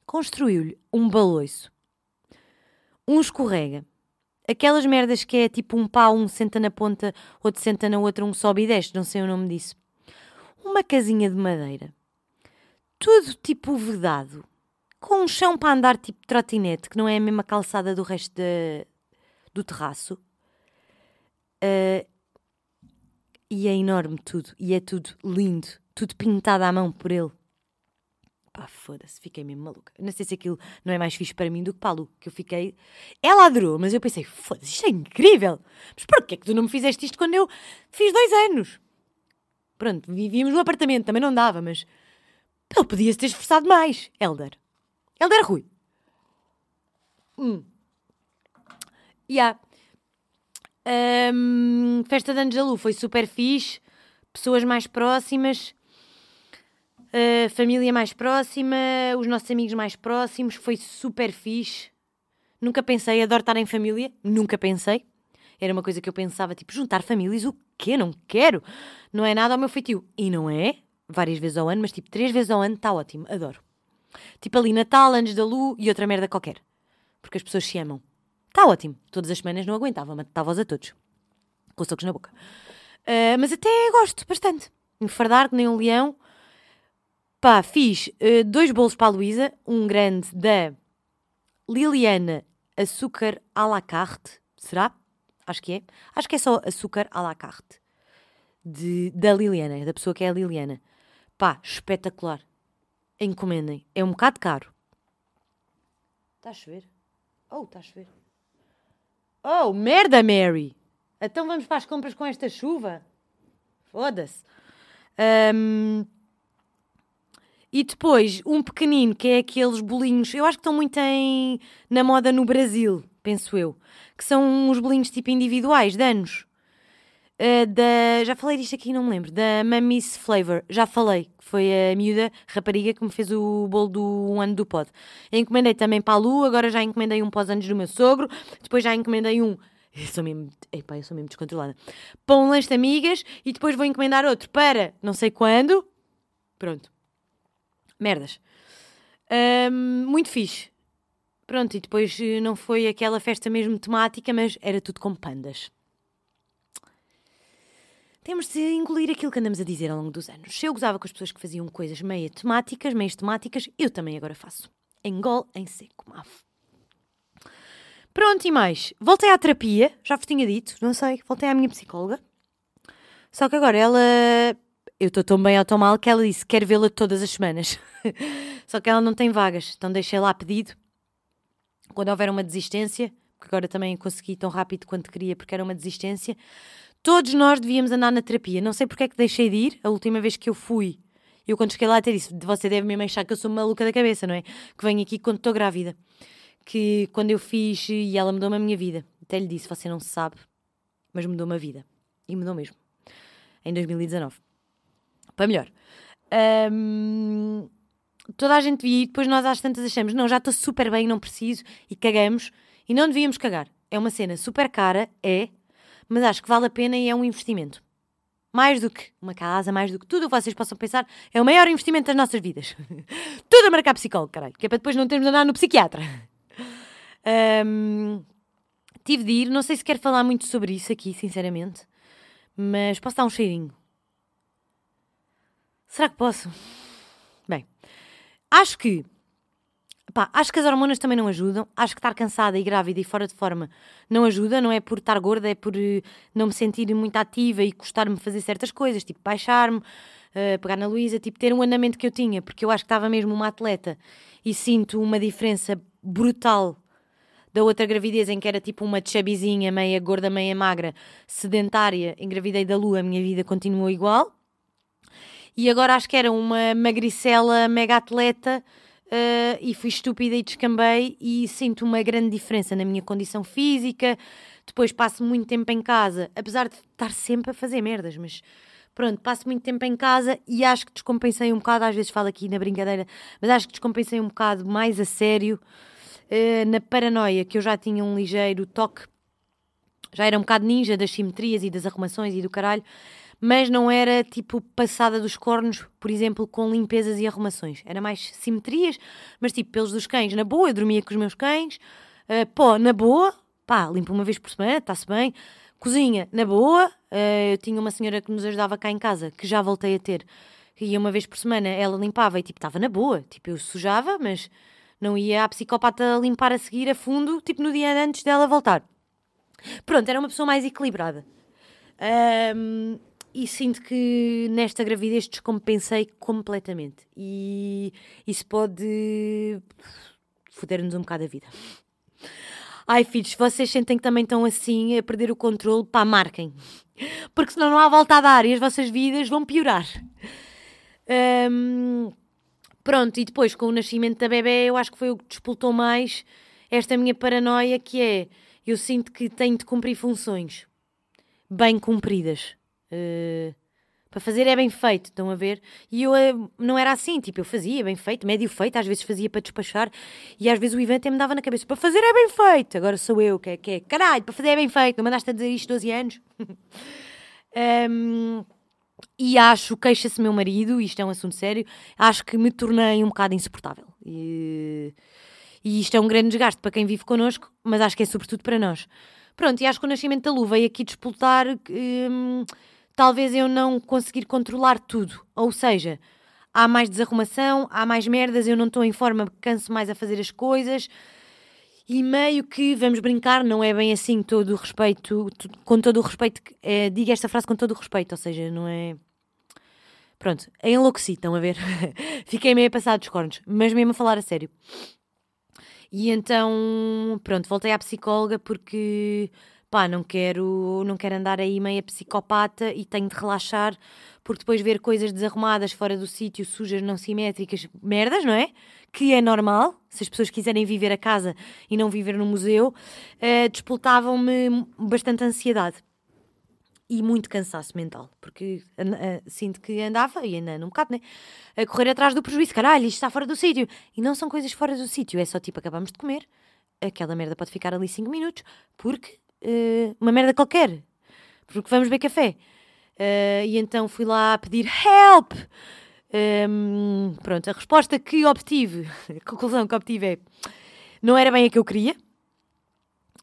construiu-lhe um baloiço, um escorrega, aquelas merdas que é tipo um pau, um senta na ponta, outro senta na outra, um sobe e desce, não sei o nome disso. Uma casinha de madeira, tudo tipo vedado com um chão para andar tipo trotinete, que não é a mesma calçada do resto de, do terraço. Uh, e é enorme tudo, e é tudo lindo, tudo pintado à mão por ele. Pá, foda-se, fiquei mesmo maluca. Não sei se aquilo não é mais fixe para mim do que para a Lu, que eu fiquei. Ela adorou, mas eu pensei, foda-se, isto é incrível! Mas porquê é que tu não me fizeste isto quando eu fiz dois anos? Pronto, vivíamos num apartamento, também não dava, mas. Ele podia-se ter esforçado mais, Elder. Ele era Rui. Hum. Yeah. Um, festa de Lu foi super fixe. Pessoas mais próximas. Uh, família mais próxima. Os nossos amigos mais próximos. Foi super fixe. Nunca pensei, adoro estar em família. Nunca pensei. Era uma coisa que eu pensava, tipo, juntar famílias, o quê? Não quero. Não é nada ao meu feitio. E não é, várias vezes ao ano, mas tipo, três vezes ao ano está ótimo. Adoro. Tipo ali Natal, Anos da Lu e outra merda qualquer. Porque as pessoas se amam. Está ótimo. Todas as semanas não aguentava, matava-os a todos. Com socos na boca. Uh, mas até gosto bastante. Enfardar que nem um leão. Pá, fiz uh, dois bolos para a Luísa. Um grande da Liliana Açúcar à la carte. Será? Acho que é. Acho que é só açúcar à la carte. De, da Liliana, da pessoa que é a Liliana. Pá, espetacular encomendem. É um bocado caro. Está a chover? Oh, está a chover. Oh, merda, Mary! Então vamos para as compras com esta chuva? Foda-se. Um, e depois, um pequenino, que é aqueles bolinhos, eu acho que estão muito em, na moda no Brasil, penso eu, que são uns bolinhos tipo individuais, de anos. Uh, da, já falei disto aqui, não me lembro. Da Mammy's Flavor. Já falei, que foi a miúda rapariga que me fez o bolo do um ano do pod. Encomendei também para a Lu, agora já encomendei um para os anos do meu sogro. Depois já encomendei um. Eu sou mesmo, epá, eu sou mesmo descontrolada. Para um lanche de amigas e depois vou encomendar outro para não sei quando. Pronto. Merdas. Muito fixe. Pronto, e depois eh, não foi aquela festa mesmo temática, mas era tudo com pandas temos de engolir aquilo que andamos a dizer ao longo dos anos. Se eu gozava com as pessoas que faziam coisas meio temáticas, meias temáticas, eu também agora faço. Engol em seco. Pronto, e mais. Voltei à terapia, já vos tinha dito, não sei, voltei à minha psicóloga. Só que agora ela. Eu estou tão bem ou tão mal que ela disse que quer vê-la todas as semanas. Só que ela não tem vagas, então deixei lá pedido. Quando houver uma desistência, porque agora também consegui tão rápido quanto queria, porque era uma desistência. Todos nós devíamos andar na terapia. Não sei porque é que deixei de ir. A última vez que eu fui, eu quando cheguei lá até disse: Você deve mesmo achar que eu sou maluca da cabeça, não é? Que venho aqui quando estou grávida. Que quando eu fiz e ela mudou-me a minha vida. Até lhe disse: Você não sabe, mas mudou-me a vida. E mudou mesmo. Em 2019. Para melhor. Um, toda a gente devia ir, depois nós às tantas achamos: Não, já estou super bem, não preciso. E cagamos. E não devíamos cagar. É uma cena super cara, é mas acho que vale a pena e é um investimento. Mais do que uma casa, mais do que tudo o que vocês possam pensar, é o maior investimento das nossas vidas. tudo a marcar psicólogo, caralho, que é para depois não termos de andar no psiquiatra. Um, tive de ir, não sei se quero falar muito sobre isso aqui, sinceramente, mas posso dar um cheirinho. Será que posso? Bem, acho que. Pá, acho que as hormonas também não ajudam. Acho que estar cansada e grávida e fora de forma não ajuda. Não é por estar gorda, é por uh, não me sentir muito ativa e custar-me fazer certas coisas, tipo baixar-me, uh, pegar na Luísa, tipo ter um andamento que eu tinha, porque eu acho que estava mesmo uma atleta e sinto uma diferença brutal da outra gravidez em que era tipo uma chabizinha, meia gorda, meia magra, sedentária, engravidei da lua, a minha vida continuou igual. E agora acho que era uma magricela mega atleta uh, e fui estúpida e descambei e sinto uma grande diferença na minha condição física. Depois passo muito tempo em casa, apesar de estar sempre a fazer merdas, mas pronto, passo muito tempo em casa e acho que descompensei um bocado, às vezes falo aqui na brincadeira, mas acho que descompensei um bocado mais a sério uh, na paranoia, que eu já tinha um ligeiro toque, já era um bocado ninja das simetrias e das arrumações e do caralho, mas não era tipo passada dos cornos, por exemplo, com limpezas e arrumações. Era mais simetrias, mas tipo pelos dos cães, na boa, eu dormia com os meus cães, uh, pó, na boa, pá, limpo uma vez por semana, está-se bem. Cozinha, na boa, uh, eu tinha uma senhora que nos ajudava cá em casa, que já voltei a ter, ia uma vez por semana, ela limpava e tipo, estava na boa, tipo, eu sujava, mas não ia à psicopata limpar a seguir a fundo, tipo no dia antes dela voltar. Pronto, era uma pessoa mais equilibrada. Um, e sinto que nesta gravidez descompensei completamente. E isso pode foder-nos um bocado a vida. Ai, filhos, vocês sentem que também estão assim a perder o controle, pá, marquem. Porque senão não há volta a dar e as vossas vidas vão piorar. Um, Pronto, e depois com o nascimento da bebê, eu acho que foi o que despoltou mais esta minha paranoia, que é eu sinto que tenho de cumprir funções bem cumpridas. Uh, para fazer é bem feito, estão a ver? E eu uh, não era assim, tipo, eu fazia bem feito, médio feito, às vezes fazia para despachar, e às vezes o Ivan até me dava na cabeça, para fazer é bem feito, agora sou eu que é, que é caralho, para fazer é bem feito, não mandaste a dizer isto 12 anos? um, E acho, queixa-se meu marido, isto é um assunto sério, acho que me tornei um bocado insuportável. E, e isto é um grande desgaste para quem vive connosco, mas acho que é sobretudo para nós. Pronto, e acho que o nascimento da Lu veio aqui disputar hum, talvez eu não conseguir controlar tudo. Ou seja, há mais desarrumação, há mais merdas, eu não estou em forma, canso mais a fazer as coisas. E meio que, vamos brincar, não é bem assim todo o respeito, com todo o respeito, é, digo esta frase com todo o respeito, ou seja, não é... Pronto, enlouqueci, estão a ver? Fiquei meio a passar dos cornos, mas mesmo a falar a sério. E então, pronto, voltei à psicóloga porque, pá, não quero, não quero andar aí meio psicopata e tenho de relaxar porque depois ver coisas desarrumadas fora do sítio, sujas, não simétricas, merdas, não é? Que é normal, se as pessoas quiserem viver a casa e não viver no museu, uh, despoltavam-me bastante ansiedade e muito cansaço mental, porque uh, sinto que andava, e andando um bocado, né? A correr atrás do prejuízo, caralho, isto está fora do sítio. E não são coisas fora do sítio, é só tipo, acabamos de comer, aquela merda pode ficar ali 5 minutos, porque uh, uma merda qualquer, porque vamos beber café. Uh, e então fui lá pedir help. Um, pronto, a resposta que obtive, a conclusão que obtive é não era bem a que eu queria.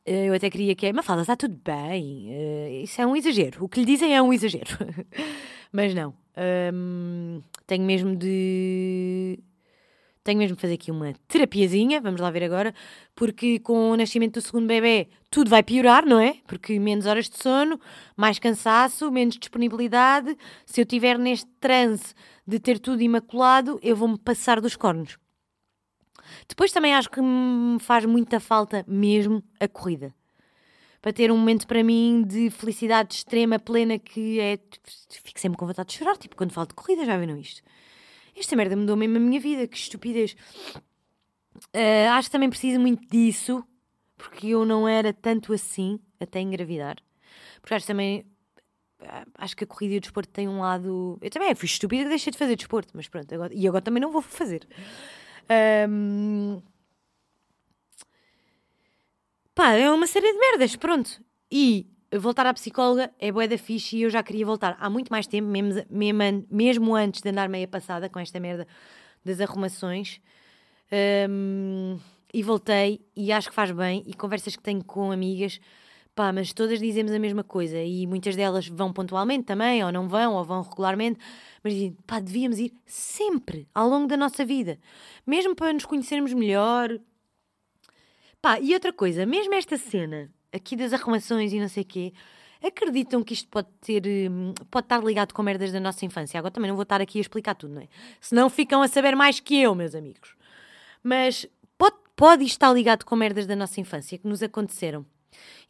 Eu até queria que é, fala, está tudo bem. Isso é um exagero. O que lhe dizem é um exagero. mas não. Um, tenho mesmo de. Tenho mesmo de fazer aqui uma terapiazinha, vamos lá ver agora, porque com o nascimento do segundo bebê tudo vai piorar, não é? Porque menos horas de sono, mais cansaço, menos disponibilidade. Se eu estiver neste transe de ter tudo imaculado, eu vou-me passar dos cornos. Depois também acho que me faz muita falta mesmo a corrida. Para ter um momento para mim de felicidade extrema, plena, que é. Fico sempre com vontade de chorar, tipo, quando falo de corrida, já viram isto? Esta merda mudou mesmo a minha vida, que estupidez. Uh, acho que também preciso muito disso, porque eu não era tanto assim até engravidar. Porque acho também. Ah, acho que a corrida e o desporto têm um lado. Eu também fui estúpida que deixei de fazer desporto, mas pronto, agora... e agora também não vou fazer. Um... Pá, é uma série de merdas, pronto. E voltar à psicóloga é bué da fixe e eu já queria voltar há muito mais tempo, mesmo, mesmo, mesmo antes de andar meia passada com esta merda das arrumações. Um, e voltei e acho que faz bem. E conversas que tenho com amigas, Pá, mas todas dizemos a mesma coisa e muitas delas vão pontualmente também, ou não vão, ou vão regularmente. Mas dizem, pá, devíamos ir sempre ao longo da nossa vida, mesmo para nos conhecermos melhor. Pá, e outra coisa, mesmo esta cena aqui das arrumações e não sei o quê, acreditam que isto pode ter, hum, pode estar ligado com merdas da nossa infância. Agora também não vou estar aqui a explicar tudo, não é? Senão ficam a saber mais que eu, meus amigos. Mas pode, pode estar ligado com merdas da nossa infância que nos aconteceram.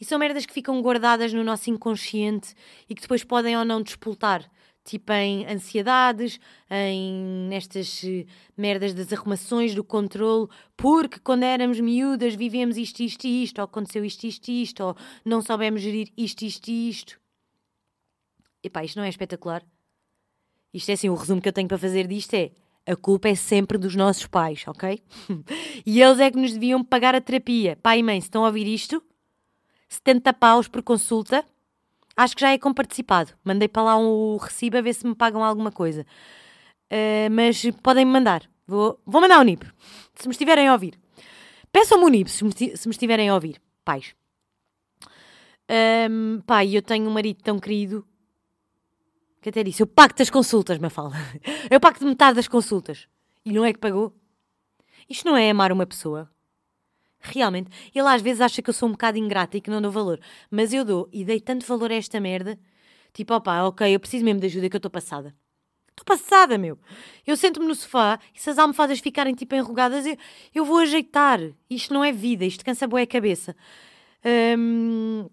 E são merdas que ficam guardadas no nosso inconsciente e que depois podem ou não despoltar tipo em ansiedades, em nestas eh, merdas das arrumações, do controle, porque quando éramos miúdas vivemos isto, isto e isto, ou aconteceu isto, isto e isto, ou não soubemos gerir isto, isto e isto. Epá, isto não é espetacular? Isto é assim, o resumo que eu tenho para fazer disto é a culpa é sempre dos nossos pais, ok? e eles é que nos deviam pagar a terapia. Pai e mãe, se estão a ouvir isto, 70 paus por consulta, Acho que já é comparticipado. Mandei para lá um recibo a ver se me pagam alguma coisa. Uh, mas podem-me mandar. Vou, vou mandar o NIP. Se me estiverem a ouvir. Peçam-me o NIP se me, se me estiverem a ouvir. Pais. Um, pai, eu tenho um marido tão querido que até disse: Eu pacto as consultas, me fala. Eu pacto metade das consultas. E não é que pagou? Isto não é amar uma pessoa. Realmente. Ele às vezes acha que eu sou um bocado ingrata e que não dou valor. Mas eu dou e dei tanto valor a esta merda. Tipo, opá, ok, eu preciso mesmo de ajuda que eu estou passada. Estou passada, meu. Eu sento-me no sofá e se as almofadas ficarem tipo enrugadas, eu, eu vou ajeitar. Isto não é vida, isto cansa boa a cabeça. Um,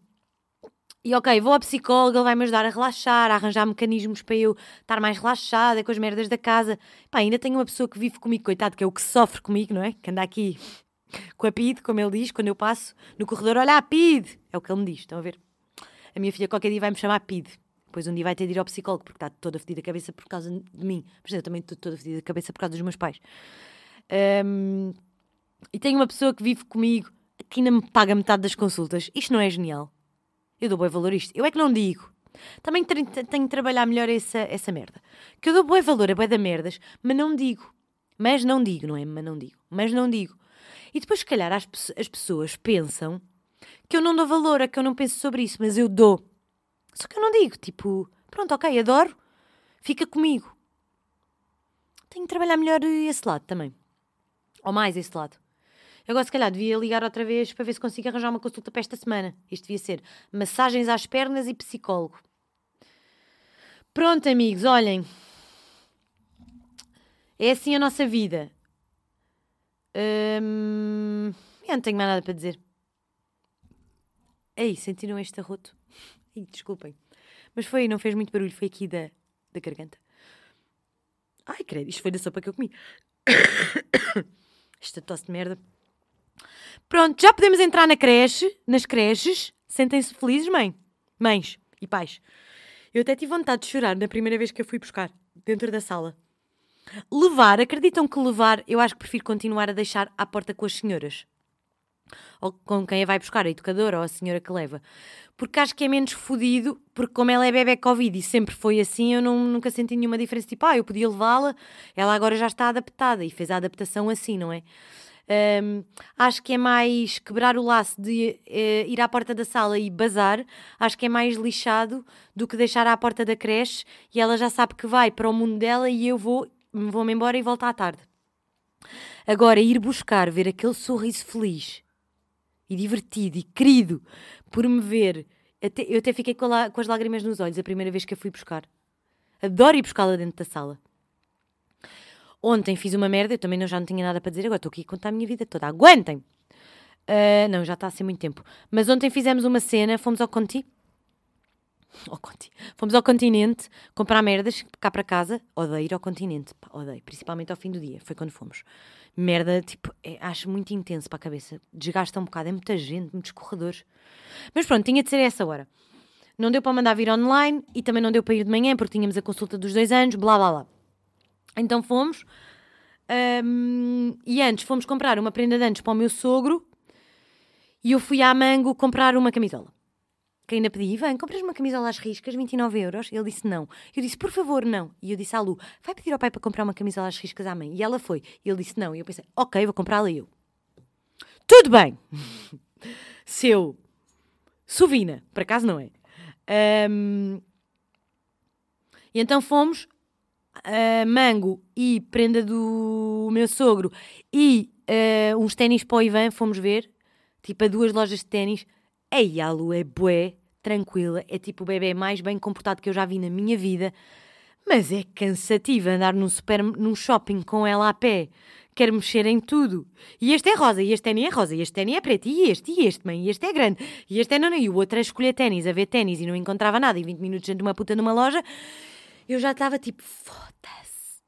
e ok, vou à psicóloga, ele vai-me ajudar a relaxar, a arranjar mecanismos para eu estar mais relaxada com as merdas da casa. Pá, ainda tenho uma pessoa que vive comigo, coitado, que é o que sofre comigo, não é? Que anda aqui com a PID, como ele diz, quando eu passo no corredor, olha a PID! É o que ele me diz, estão a ver? A minha filha qualquer dia vai me chamar PID. Depois um dia vai ter de ir ao psicólogo, porque está toda fedida a cabeça por causa de mim. Mas eu também estou toda fedida a cabeça por causa dos meus pais. Um, e tenho uma pessoa que vive comigo, que ainda me paga metade das consultas. Isto não é genial. Eu dou bom valor a isto. Eu é que não digo. Também tenho, de trabalhar melhor essa, essa merda. Que eu dou bom valor a bué da merdas, mas não digo. Mas não digo, não é? Mas não digo. Mas não digo. E depois, se calhar, as, as pessoas pensam que eu não dou valor, a que eu não penso sobre isso, mas eu dou. Só que eu não digo, tipo, pronto, ok, adoro, fica comigo. Tenho de trabalhar melhor esse lado também. Ou mais esse lado. Agora, se calhar, devia ligar outra vez para ver se consigo arranjar uma consulta para esta semana. Isto devia ser massagens às pernas e psicólogo. Pronto, amigos, olhem. É assim a nossa vida. Hum, eu não tenho mais nada para dizer. Ei, sentiram este arroto? Ei, desculpem. Mas foi, não fez muito barulho, foi aqui da, da garganta. Ai, credo, isto foi da sopa que eu comi. Esta tosse de merda. Pronto, já podemos entrar na creche, nas creches. Sentem-se felizes, mãe? Mães e pais. Eu até tive vontade de chorar na primeira vez que eu fui buscar, dentro da sala. Levar, acreditam que levar, eu acho que prefiro continuar a deixar à porta com as senhoras. Ou com quem a vai buscar, a educadora ou a senhora que leva. Porque acho que é menos fodido, porque como ela é bebê Covid e sempre foi assim, eu não, nunca senti nenhuma diferença. Tipo, ah, eu podia levá-la, ela agora já está adaptada e fez a adaptação assim, não é? Um, acho que é mais quebrar o laço de uh, ir à porta da sala e bazar. Acho que é mais lixado do que deixar à porta da creche e ela já sabe que vai para o mundo dela e eu vou vou-me embora e volto à tarde. Agora, ir buscar, ver aquele sorriso feliz e divertido e querido por me ver. Até, eu até fiquei com, com, as lágrimas nos olhos a primeira vez que a fui buscar. Adoro ir buscá-la dentro da sala. Ontem fiz uma merda, eu também não, já não tinha nada para dizer, agora estou aqui a contar a minha vida toda. Aguentem! Uh, não, já está a ser muito tempo. Mas ontem fizemos uma cena, fomos ao Conti ao. Fomos ao continente comprar merdas cá para casa. Odeio ir ao continente. Pá, odeio. Principalmente ao fim do dia. Foi quando fomos. Merda, tipo, é, acho muito intenso para a cabeça. Desgasta um bocado. É muita gente, muitos corredores. Mas pronto, tinha de ser essa hora. Não deu para mandar vir online e também não deu para ir de manhã porque tínhamos a consulta dos dois anos, blá blá blá. Então fomos. Um, e antes fomos comprar uma prenda de antes para o meu sogro e eu fui à Mango comprar uma camisola que ainda pedi, Ivan, compras uma camisola às riscas, 29 euros? Ele disse não. Eu disse, por favor, não. E eu disse à Lu, vai pedir ao pai para comprar uma camisola às riscas à mãe? E ela foi. E ele disse não. E eu pensei, ok, vou comprá-la eu. Tudo bem. Se eu Sovina, por acaso não é. Um, e então fomos uh, mango e prenda do meu sogro e uh, uns ténis para o Ivan, fomos ver, tipo a duas lojas de ténis. Ei, a Lu é bué, tranquila, é tipo o bebê mais bem comportado que eu já vi na minha vida, mas é cansativo andar num, super, num shopping com ela a pé. Quer mexer em tudo. E este é rosa, e este ténis é rosa, e este ténis é preto, e este, e este, mãe, e este é grande, e este é não, e o outro é escolher ténis, a ver ténis, e não encontrava nada, e 20 minutos dentro de uma puta numa loja, eu já estava tipo, foda-se.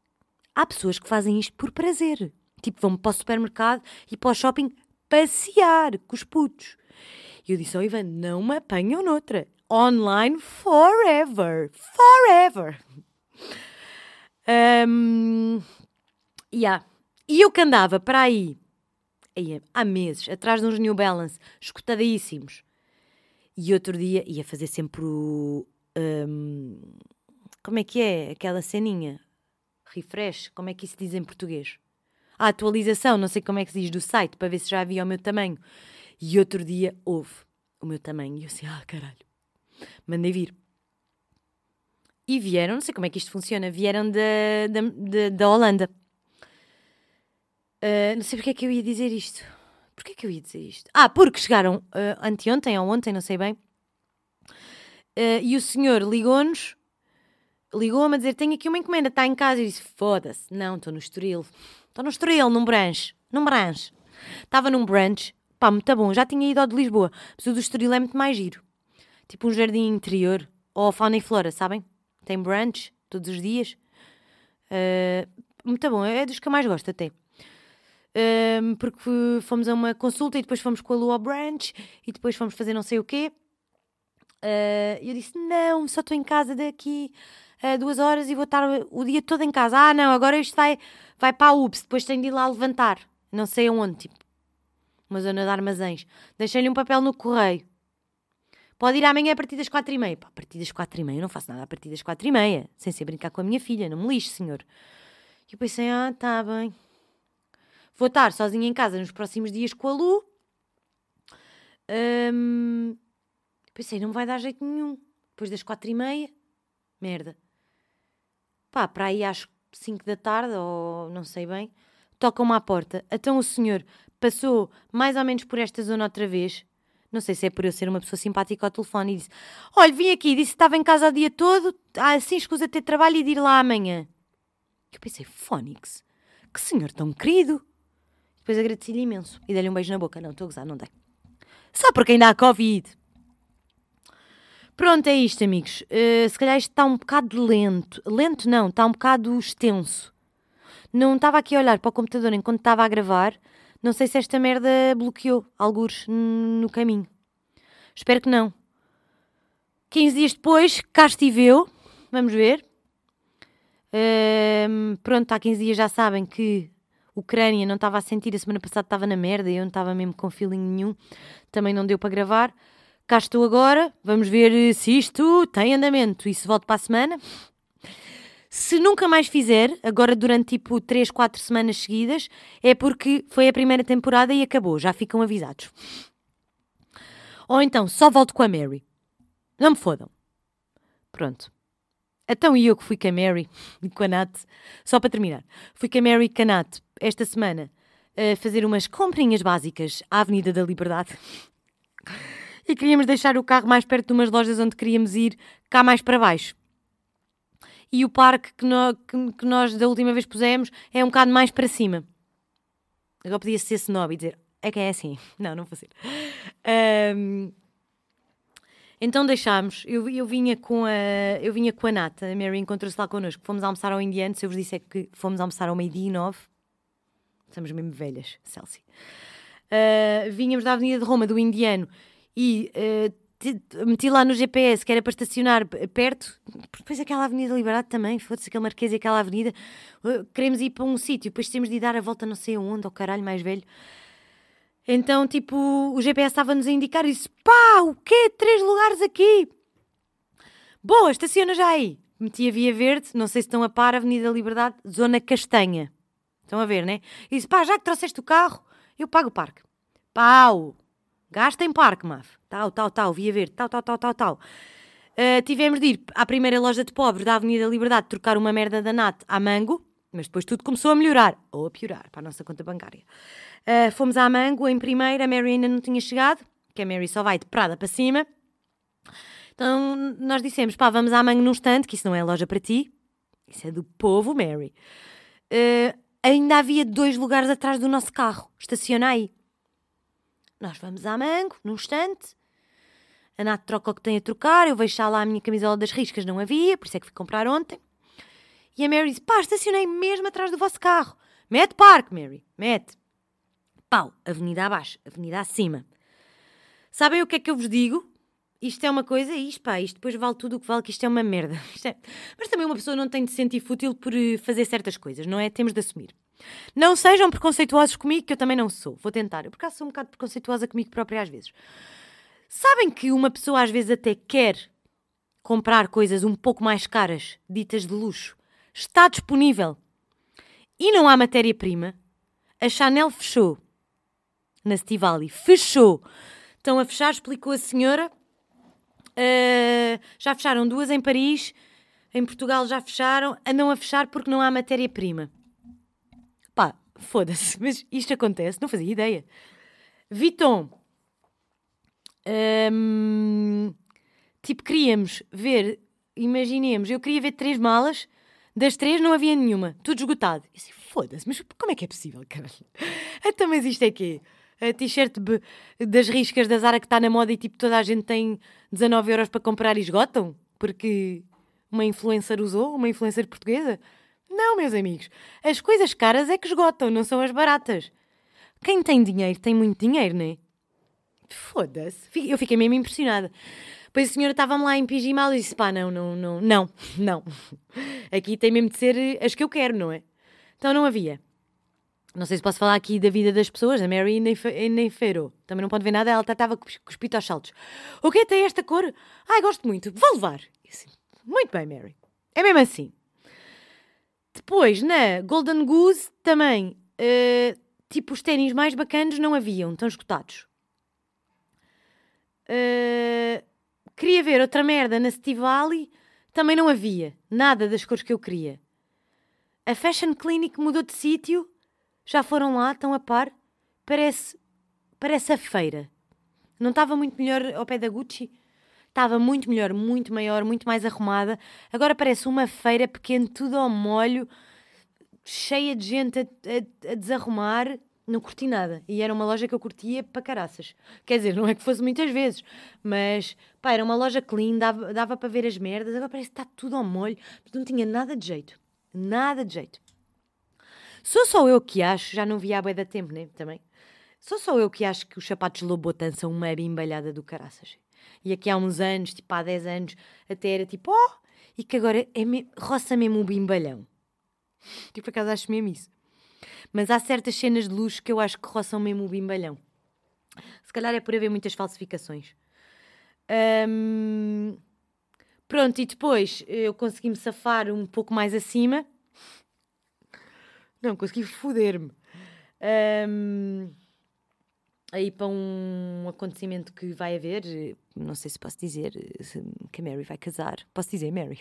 Há pessoas que fazem isto por prazer. Tipo, vão para o supermercado e para o shopping passear com os putos. E eu disse ao Ivan, não me apanham noutra. Online forever. Forever. Um, yeah. E eu que andava para aí, aí há meses, atrás de uns New Balance, escutadíssimos. E outro dia ia fazer sempre o. Um, como é que é aquela ceninha? Refresh, como é que isso diz em português? A atualização, não sei como é que se diz do site, para ver se já havia o meu tamanho. E outro dia houve o meu tamanho. E eu assim, ah, caralho. Mandei vir. E vieram, não sei como é que isto funciona, vieram da, da, da, da Holanda. Uh, não sei porque é que eu ia dizer isto. Porquê é que eu ia dizer isto? Ah, porque chegaram uh, anteontem ou ontem, não sei bem. Uh, e o senhor ligou-nos ligou-me a dizer: Tenho aqui uma encomenda, está em casa. Eu disse: Foda-se, não, estou no Estoril. Estou no Estoril, num branche. Num branche. Estava num branche, pá, muito bom. Já tinha ido ao de Lisboa, mas o do Estoril é muito mais giro. Tipo um jardim interior, ou fauna e flora, sabem? Tem brunch todos os dias. Uh, muito bom, é dos que eu mais gosto até. Uh, porque fomos a uma consulta e depois fomos com a Lua ao brunch e depois fomos fazer não sei o quê. Uh, eu disse: Não, só estou em casa daqui uh, duas horas e vou estar o dia todo em casa. Ah, não, agora isto vai, vai para a UPS, depois tenho de ir lá levantar. Não sei aonde, tipo, uma zona de armazéns. Deixei-lhe um papel no correio. Pode ir amanhã a partir das quatro e meia. Pá, a partir das quatro e meia, eu não faço nada a partir das quatro e meia. Sem ser brincar com a minha filha, não me lixe, senhor. E eu pensei, ah, tá bem. Vou estar sozinha em casa nos próximos dias com a Lu. Um, pensei, não vai dar jeito nenhum. Depois das quatro e meia, merda pá, para aí às 5 da tarde, ou não sei bem, tocam-me à porta. Então o senhor passou mais ou menos por esta zona outra vez. Não sei se é por eu ser uma pessoa simpática ao telefone e disse: Olha, vim aqui, disse que estava em casa o dia todo, ah, assim escusa de ter trabalho e de ir lá amanhã. Eu pensei: Fónix, que senhor tão querido. Depois agradeci-lhe imenso e dei-lhe um beijo na boca. Não, estou a gozar, não dei. Só porque ainda há Covid. Pronto, é isto, amigos. Uh, se calhar isto está um bocado lento. Lento não, está um bocado extenso. Não estava aqui a olhar para o computador enquanto estava a gravar. Não sei se esta merda bloqueou alguns no caminho. Espero que não. 15 dias depois, cá estive eu. Vamos ver. Pronto, há 15 dias já sabem que Ucrânia não estava a sentir. A semana passada estava na merda eu não estava mesmo com feeling nenhum. Também não deu para gravar cá estou agora, vamos ver se isto tem andamento e se volto para a semana. Se nunca mais fizer, agora durante tipo 3, 4 semanas seguidas, é porque foi a primeira temporada e acabou, já ficam avisados. Ou então, só volto com a Mary. Não me fodam. Pronto. Então e eu que fui com a Mary e com a Nat, só para terminar, fui com a Mary e com a Nat esta semana a fazer umas comprinhas básicas à Avenida da Liberdade e queríamos deixar o carro mais perto de umas lojas onde queríamos ir, cá mais para baixo. E o parque que, no, que, que nós da última vez pusemos é um bocado mais para cima. Agora podia ser snob e dizer, é que é assim. Não, não vou ser. Um, então deixámos, eu, eu, vinha com a, eu vinha com a Nata, a Mary encontrou-se lá connosco, fomos almoçar ao Indiano, se eu vos disser que fomos almoçar ao meio-dia e nove, estamos mesmo velhas, Celsi. Uh, vinhamos da Avenida de Roma, do Indiano, e uh, meti lá no GPS que era para estacionar perto, depois aquela Avenida Liberdade também, foda-se aquele Marquês e aquela avenida, queremos ir para um sítio, depois temos de ir dar a volta não sei aonde, ao caralho mais velho. Então, tipo, o GPS estava-nos a indicar e disse: pá, o quê? Três lugares aqui! Boa, estaciona já aí! Meti a Via Verde, não sei se estão a par, Avenida Liberdade, Zona Castanha. Estão a ver, né? E disse: pá, já que trouxeste o carro, eu pago o parque. Pau! Gasta em parque, maf. Tal, tal, tal, via verde, tal, tal, tal, tal, tal. Uh, tivemos de ir à primeira loja de pobres da Avenida Liberdade trocar uma merda da NAT à Mango, mas depois tudo começou a melhorar, ou a piorar, para a nossa conta bancária. Uh, fomos à Mango em primeira, a Mary ainda não tinha chegado, que a Mary só vai de Prada para cima. Então nós dissemos, pá, vamos à Mango num instante, que isso não é loja para ti, isso é do povo, Mary. Uh, ainda havia dois lugares atrás do nosso carro, estaciona aí. Nós vamos à Mango, num instante, a Nath troca o que tem a trocar, eu vejo lá a minha camisola das riscas, não havia, por isso é que fui comprar ontem. E a Mary diz: pá, estacionei mesmo atrás do vosso carro. Mete parque, Mary, mete. Pau, avenida abaixo, avenida acima. Sabem o que é que eu vos digo? Isto é uma coisa, isto, pá, isto depois vale tudo o que vale, que isto é uma merda. É... Mas também uma pessoa não tem de se sentir fútil por eh, fazer certas coisas, não é? Temos de assumir. Não sejam preconceituosos comigo, que eu também não sou. Vou tentar. Eu, por acaso, sou um bocado preconceituosa comigo própria às vezes. Sabem que uma pessoa às vezes até quer comprar coisas um pouco mais caras, ditas de luxo. Está disponível. E não há matéria-prima. A Chanel fechou. Na Stivali. Fechou. Estão a fechar, explicou a senhora. Uh, já fecharam duas em Paris. Em Portugal já fecharam. Andam a fechar porque não há matéria-prima. Foda-se. Mas isto acontece. Não fazia ideia. Viton um, tipo, queríamos ver, imaginemos, eu queria ver três malas, das três não havia nenhuma, tudo esgotado. E assim, foda-se, mas como é que é possível, caralho? Então, mas isto é quê? A t-shirt das riscas da Zara que está na moda e tipo toda a gente tem 19 euros para comprar e esgotam? Porque uma influencer usou, uma influencer portuguesa? Não, meus amigos. As coisas caras é que esgotam, não são as baratas. Quem tem dinheiro tem muito dinheiro, não é? Foda-se. Eu fiquei mesmo impressionada. Depois a senhora estava-me lá em pigimal e disse: pá, não, não, não, não, não. Aqui tem mesmo de ser eh, as que eu quero, não é? Então não havia. Não sei se posso falar aqui da vida das pessoas. A Mary nem, nem feirou. Também não pode ver nada. Ela estava pito aos saltos. O que tem esta cor? Ai, gosto muito. Vou levar. Muito bem, Mary. É mesmo assim. Depois, na Golden Goose, também, uh, tipo, os ténis mais bacanos não haviam, estão esgotados. Uh, queria ver outra merda na Stivali, também não havia. Nada das cores que eu queria. A Fashion Clinic mudou de sítio. Já foram lá, estão a par. Parece, parece a feira. Não estava muito melhor ao pé da Gucci? Estava muito melhor, muito maior, muito mais arrumada. Agora parece uma feira pequena, tudo ao molho, cheia de gente a, a, a desarrumar não curti nada. E era uma loja que eu curtia para caraças. Quer dizer, não é que fosse muitas vezes, mas pá, era uma loja clean, dava, dava para ver as merdas. Agora parece que está tudo ao molho, não tinha nada de jeito. Nada de jeito. Sou só eu que acho, já não vi há bué da tempo, né? Também. Sou só eu que acho que os sapatos Lobotan são uma bimbalhada do caraças. E aqui há uns anos, tipo há 10 anos, até era tipo, oh! E que agora é me... roça mesmo o bimbalhão. Tipo, por acaso acho mesmo isso. Mas há certas cenas de luxo que eu acho que roçam mesmo o bimbalhão. Se calhar é por haver muitas falsificações. Um, pronto, e depois eu consegui-me safar um pouco mais acima. Não, consegui foder-me. Um, aí para um acontecimento que vai haver, não sei se posso dizer que a Mary vai casar. Posso dizer Mary?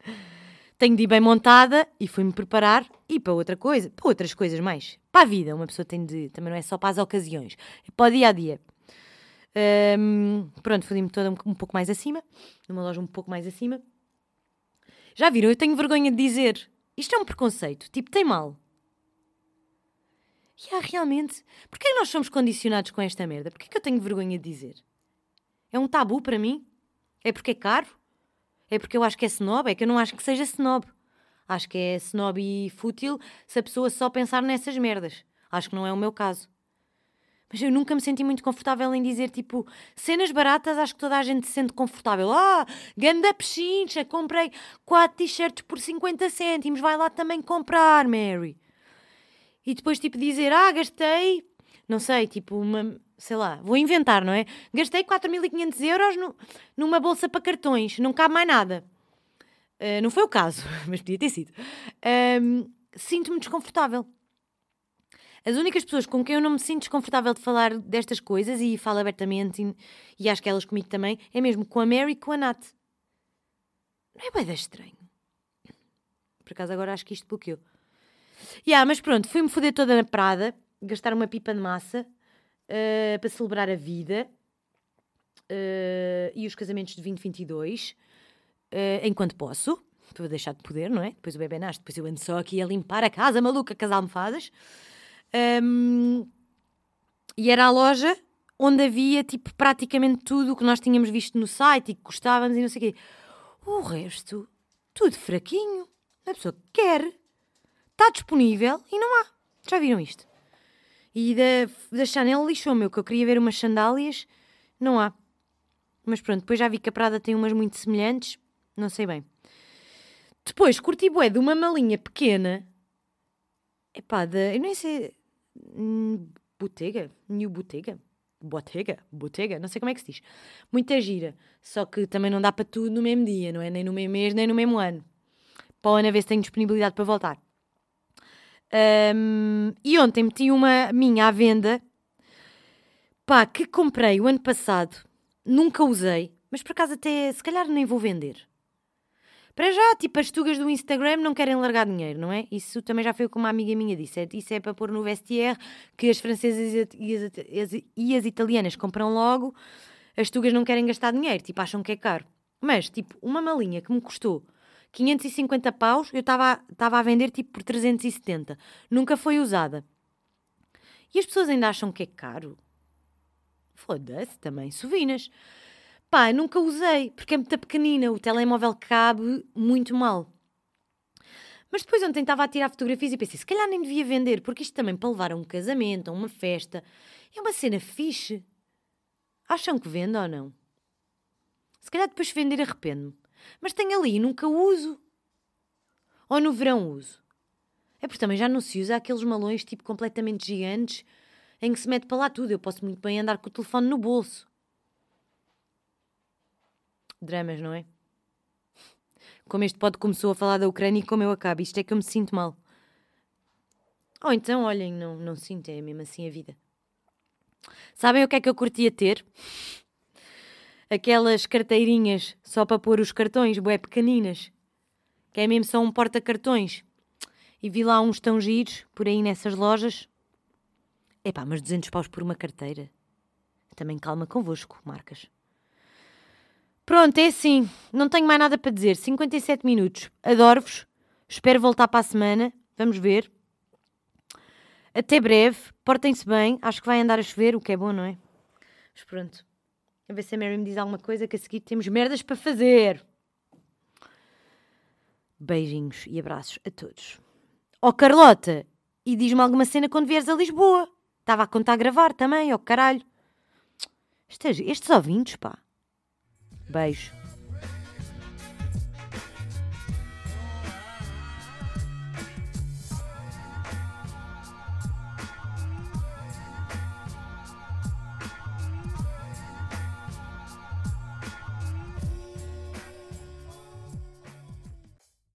tenho de ir bem montada e fui-me preparar e para outra coisa, para outras coisas mais. Para a vida, uma pessoa tem de. Também não é só para as ocasiões, é para o dia a dia. Um, pronto, fui-me toda um, um, pouco mais acima, numa loja um pouco mais acima. Já viram? Eu tenho vergonha de dizer. Isto é um preconceito. Tipo, tem mal. E há realmente. Porquê nós somos condicionados com esta merda? Porquê que eu tenho vergonha de dizer? É um tabu para mim? É porque é caro? É porque eu acho que é snob, é que eu não acho que seja snob. Acho que é snob e fútil se a pessoa só pensar nessas merdas. Acho que não é o meu caso. Mas eu nunca me senti muito confortável em dizer, tipo, cenas baratas, acho que toda a gente se sente confortável. Ah, ganda pechincha, comprei 4 t-shirts por 50 cêntimos, vai lá também comprar, Mary. E depois, tipo, dizer, ah, gastei, não sei, tipo, uma, sei lá, vou inventar, não é? Gastei 4.500 euros no, numa bolsa para cartões, não cabe mais nada. Uh, não foi o caso, mas podia ter sido. Sinto-me desconfortável. As únicas pessoas com quem eu não me sinto desconfortável de falar destas coisas e falo abertamente e, e acho que elas comigo também é mesmo com a Mary e com a Nat. Não é bem estranho. Por acaso agora acho que isto bloqueou. Yeah, mas pronto, fui-me foder toda na Prada, gastar uma pipa de massa uh, para celebrar a vida uh, e os casamentos de 2022, uh, enquanto posso, para deixar de poder, não é? Depois o bebê nasce, depois eu ando só aqui a limpar a casa maluca com as almofadas. Um, e era a loja onde havia tipo praticamente tudo o que nós tínhamos visto no site e que gostávamos e não sei o quê. O resto, tudo fraquinho. A pessoa quer, está disponível e não há. Já viram isto? E da, da Chanel lixou meu, que eu queria ver umas sandálias, não há. Mas pronto, depois já vi que a Prada tem umas muito semelhantes, não sei bem. Depois curti bué de uma malinha pequena. Epá, da. Eu nem sei. Hum, Botega? New Botega? Botega? Botega? Não sei como é que se diz. Muita gira. Só que também não dá para tudo no mesmo dia, não é? Nem no mesmo mês, nem no mesmo ano. Para a ver se tenho disponibilidade para voltar. Um, e ontem meti uma minha à venda. Pá, que comprei o ano passado. Nunca usei. Mas por acaso até, se calhar nem vou vender. Para já, tipo, as tugas do Instagram não querem largar dinheiro, não é? Isso também já foi o que uma amiga minha disse. É, isso é para pôr no vestiaire que as francesas e as, e as italianas compram logo. As tugas não querem gastar dinheiro, tipo, acham que é caro. Mas, tipo, uma malinha que me custou 550 paus, eu estava a vender tipo por 370. Nunca foi usada. E as pessoas ainda acham que é caro. Foda-se também, sovinas. Pá, nunca usei, porque é muito pequenina, o telemóvel cabe muito mal. Mas depois ontem estava a tirar fotografias e pensei, se calhar nem devia vender, porque isto também para levar a um casamento, a uma festa, é uma cena fixe. Acham que vendo ou não? Se calhar depois vender arrependo-me. Mas tenho ali e nunca uso. Ou no verão uso. É porque também já não se usa aqueles malões tipo completamente gigantes em que se mete para lá tudo. Eu posso muito bem andar com o telefone no bolso. Dramas, não é? Como este pod começou a falar da Ucrânia e como eu acabo. Isto é que eu me sinto mal. Ou então, olhem, não, não sinto, é mesmo assim a vida. Sabem o que é que eu curtia ter? Aquelas carteirinhas só para pôr os cartões, bué pequeninas. Que é mesmo só um porta-cartões. E vi lá uns tão giros por aí nessas lojas. Epá, mas 200 paus por uma carteira. Também calma convosco, marcas. Pronto, é assim. Não tenho mais nada para dizer. 57 minutos. Adoro-vos. Espero voltar para a semana. Vamos ver. Até breve. Portem-se bem. Acho que vai andar a chover, o que é bom, não é? Mas pronto. A ver se a Mary me diz alguma coisa que a seguir temos merdas para fazer. Beijinhos e abraços a todos. Ó oh, Carlota, e diz-me alguma cena quando vieres a Lisboa. Estava a contar a gravar também, ó oh, caralho. Estes, estes ouvintes, pá. Beijo.